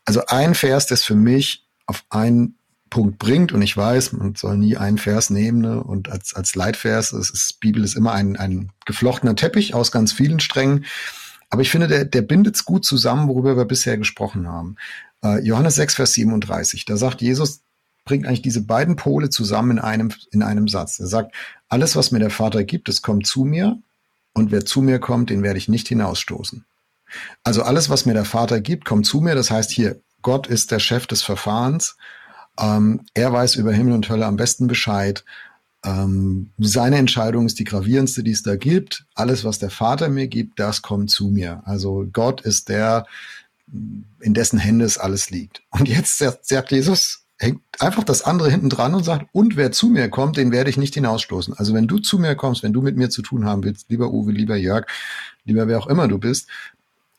Also ein Vers, das für mich auf einen Punkt bringt. Und ich weiß, man soll nie einen Vers nehmen ne? und als, als Leitvers, es ist, Bibel ist immer ein, ein geflochtener Teppich aus ganz vielen Strängen. Aber ich finde, der, der bindet es gut zusammen, worüber wir bisher gesprochen haben. Äh, Johannes 6, Vers 37, da sagt Jesus, bringt eigentlich diese beiden Pole zusammen in einem, in einem Satz. Er sagt, alles, was mir der Vater gibt, es kommt zu mir. Und wer zu mir kommt, den werde ich nicht hinausstoßen. Also alles, was mir der Vater gibt, kommt zu mir. Das heißt hier, Gott ist der Chef des Verfahrens. Ähm, er weiß über Himmel und Hölle am besten Bescheid. Ähm, seine Entscheidung ist die gravierendste, die es da gibt. Alles, was der Vater mir gibt, das kommt zu mir. Also Gott ist der, in dessen Hände es alles liegt. Und jetzt sagt Jesus, hängt einfach das andere hinten dran und sagt, und wer zu mir kommt, den werde ich nicht hinausstoßen. Also wenn du zu mir kommst, wenn du mit mir zu tun haben willst, lieber Uwe, lieber Jörg, lieber wer auch immer du bist,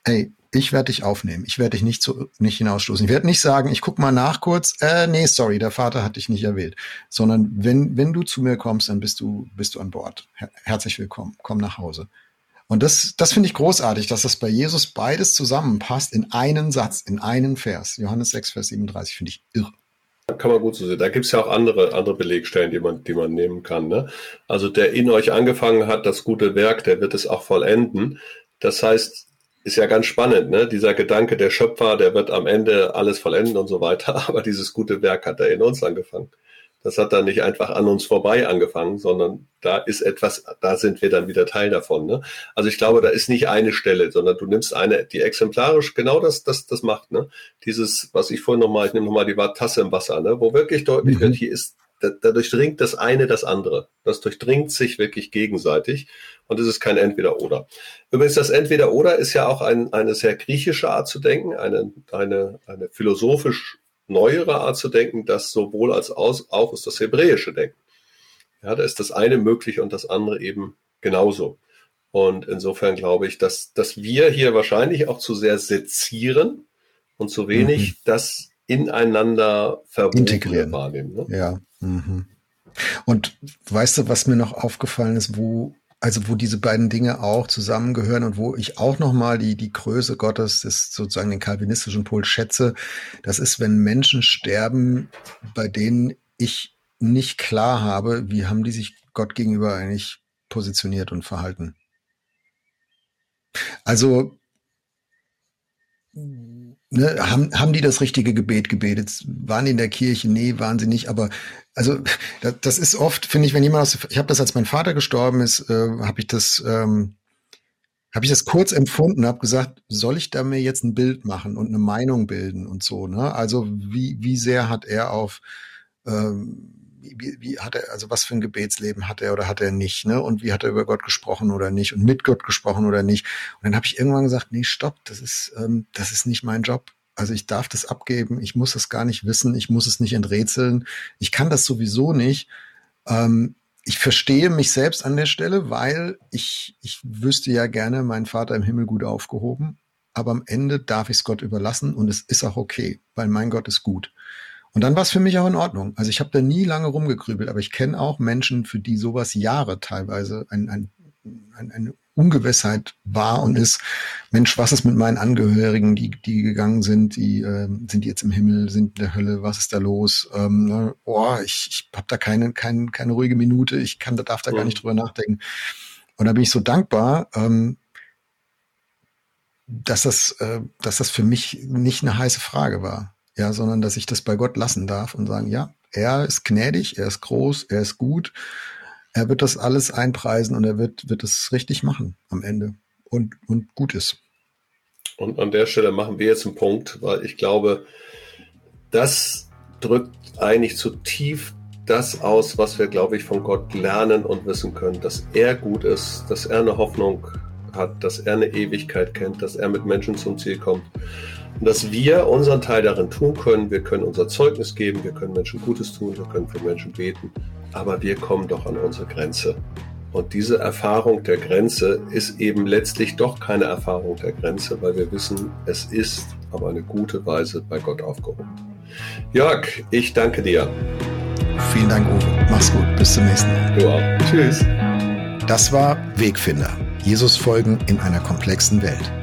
hey, ich werde dich aufnehmen. Ich werde dich nicht, zu, nicht hinausstoßen. Ich werde nicht sagen, ich guck mal nach kurz, äh, nee, sorry, der Vater hat dich nicht erwählt. Sondern wenn, wenn du zu mir kommst, dann bist du, bist du an Bord. Her herzlich willkommen. Komm nach Hause. Und das, das finde ich großartig, dass das bei Jesus beides zusammenpasst in einen Satz, in einen Vers. Johannes 6, Vers 37 finde ich irre. Kann man gut so sehen. Da gibt es ja auch andere, andere Belegstellen, die man, die man nehmen kann. Ne? Also der in euch angefangen hat, das gute Werk, der wird es auch vollenden. Das heißt, ist ja ganz spannend, ne? Dieser Gedanke, der Schöpfer, der wird am Ende alles vollenden und so weiter. Aber dieses gute Werk hat er in uns angefangen. Das hat dann nicht einfach an uns vorbei angefangen, sondern da ist etwas, da sind wir dann wieder Teil davon. Ne? Also ich glaube, da ist nicht eine Stelle, sondern du nimmst eine, die exemplarisch genau das, das, das macht. Ne? Dieses, was ich vorhin nochmal, ich nehme nochmal die Tasse im Wasser, ne? wo wirklich deutlich mhm. wird, hier ist da, da durchdringt das eine das andere. Das durchdringt sich wirklich gegenseitig und es ist kein Entweder-Oder. Übrigens, das Entweder-Oder ist ja auch ein, eine sehr griechische Art zu denken, eine, eine, eine philosophisch neuere Art zu denken, das sowohl als aus, auch ist das hebräische Denken. Ja, da ist das eine möglich und das andere eben genauso. Und insofern glaube ich, dass, dass wir hier wahrscheinlich auch zu sehr sezieren und zu wenig mhm. das ineinander verbunden wahrnehmen. Ne? Ja. Mhm. Und weißt du, was mir noch aufgefallen ist, wo also wo diese beiden Dinge auch zusammengehören und wo ich auch nochmal die, die Größe Gottes, das sozusagen den kalvinistischen Pol schätze, das ist, wenn Menschen sterben, bei denen ich nicht klar habe, wie haben die sich Gott gegenüber eigentlich positioniert und verhalten. Also ne, haben, haben die das richtige Gebet gebetet? Waren die in der Kirche? Nee, waren sie nicht. Aber also das, das ist oft, finde ich, wenn jemand aus, ich habe das, als mein Vater gestorben ist, äh, habe ich das, ähm, habe ich das kurz empfunden, habe gesagt, soll ich da mir jetzt ein Bild machen und eine Meinung bilden und so. Ne? Also wie wie sehr hat er auf ähm, wie, wie hat er, also was für ein Gebetsleben hat er oder hat er nicht, ne? Und wie hat er über Gott gesprochen oder nicht und mit Gott gesprochen oder nicht. Und dann habe ich irgendwann gesagt, nee, stopp, das ist, ähm, das ist nicht mein Job. Also ich darf das abgeben, ich muss es gar nicht wissen, ich muss es nicht enträtseln, ich kann das sowieso nicht. Ähm, ich verstehe mich selbst an der Stelle, weil ich, ich wüsste ja gerne meinen Vater im Himmel gut aufgehoben, aber am Ende darf ich es Gott überlassen und es ist auch okay, weil mein Gott ist gut. Und dann war es für mich auch in Ordnung. Also ich habe da nie lange rumgegrübelt, aber ich kenne auch Menschen, für die sowas Jahre teilweise ein, ein, ein, eine Ungewissheit war und ist, Mensch, was ist mit meinen Angehörigen, die, die gegangen sind, die äh, sind die jetzt im Himmel, sind in der Hölle, was ist da los? Ähm, ne, oh, ich, ich habe da keine, keine, keine ruhige Minute, ich kann, da darf da gar nicht drüber nachdenken. Und da bin ich so dankbar, ähm, dass das, äh, dass das für mich nicht eine heiße Frage war ja, sondern dass ich das bei Gott lassen darf und sagen, ja, er ist gnädig, er ist groß, er ist gut, er wird das alles einpreisen und er wird, wird es richtig machen am Ende und, und gut ist. Und an der Stelle machen wir jetzt einen Punkt, weil ich glaube, das drückt eigentlich zu tief das aus, was wir, glaube ich, von Gott lernen und wissen können, dass er gut ist, dass er eine Hoffnung hat, dass er eine Ewigkeit kennt, dass er mit Menschen zum Ziel kommt und dass wir unseren Teil darin tun können. Wir können unser Zeugnis geben, wir können Menschen Gutes tun, wir können für Menschen beten, aber wir kommen doch an unsere Grenze. Und diese Erfahrung der Grenze ist eben letztlich doch keine Erfahrung der Grenze, weil wir wissen, es ist aber eine gute Weise bei Gott aufgehoben. Jörg, ich danke dir. Vielen Dank, Uwe. Mach's gut. Bis zum nächsten Mal. Du auch. Tschüss. Das war Wegfinder. Jesus folgen in einer komplexen Welt.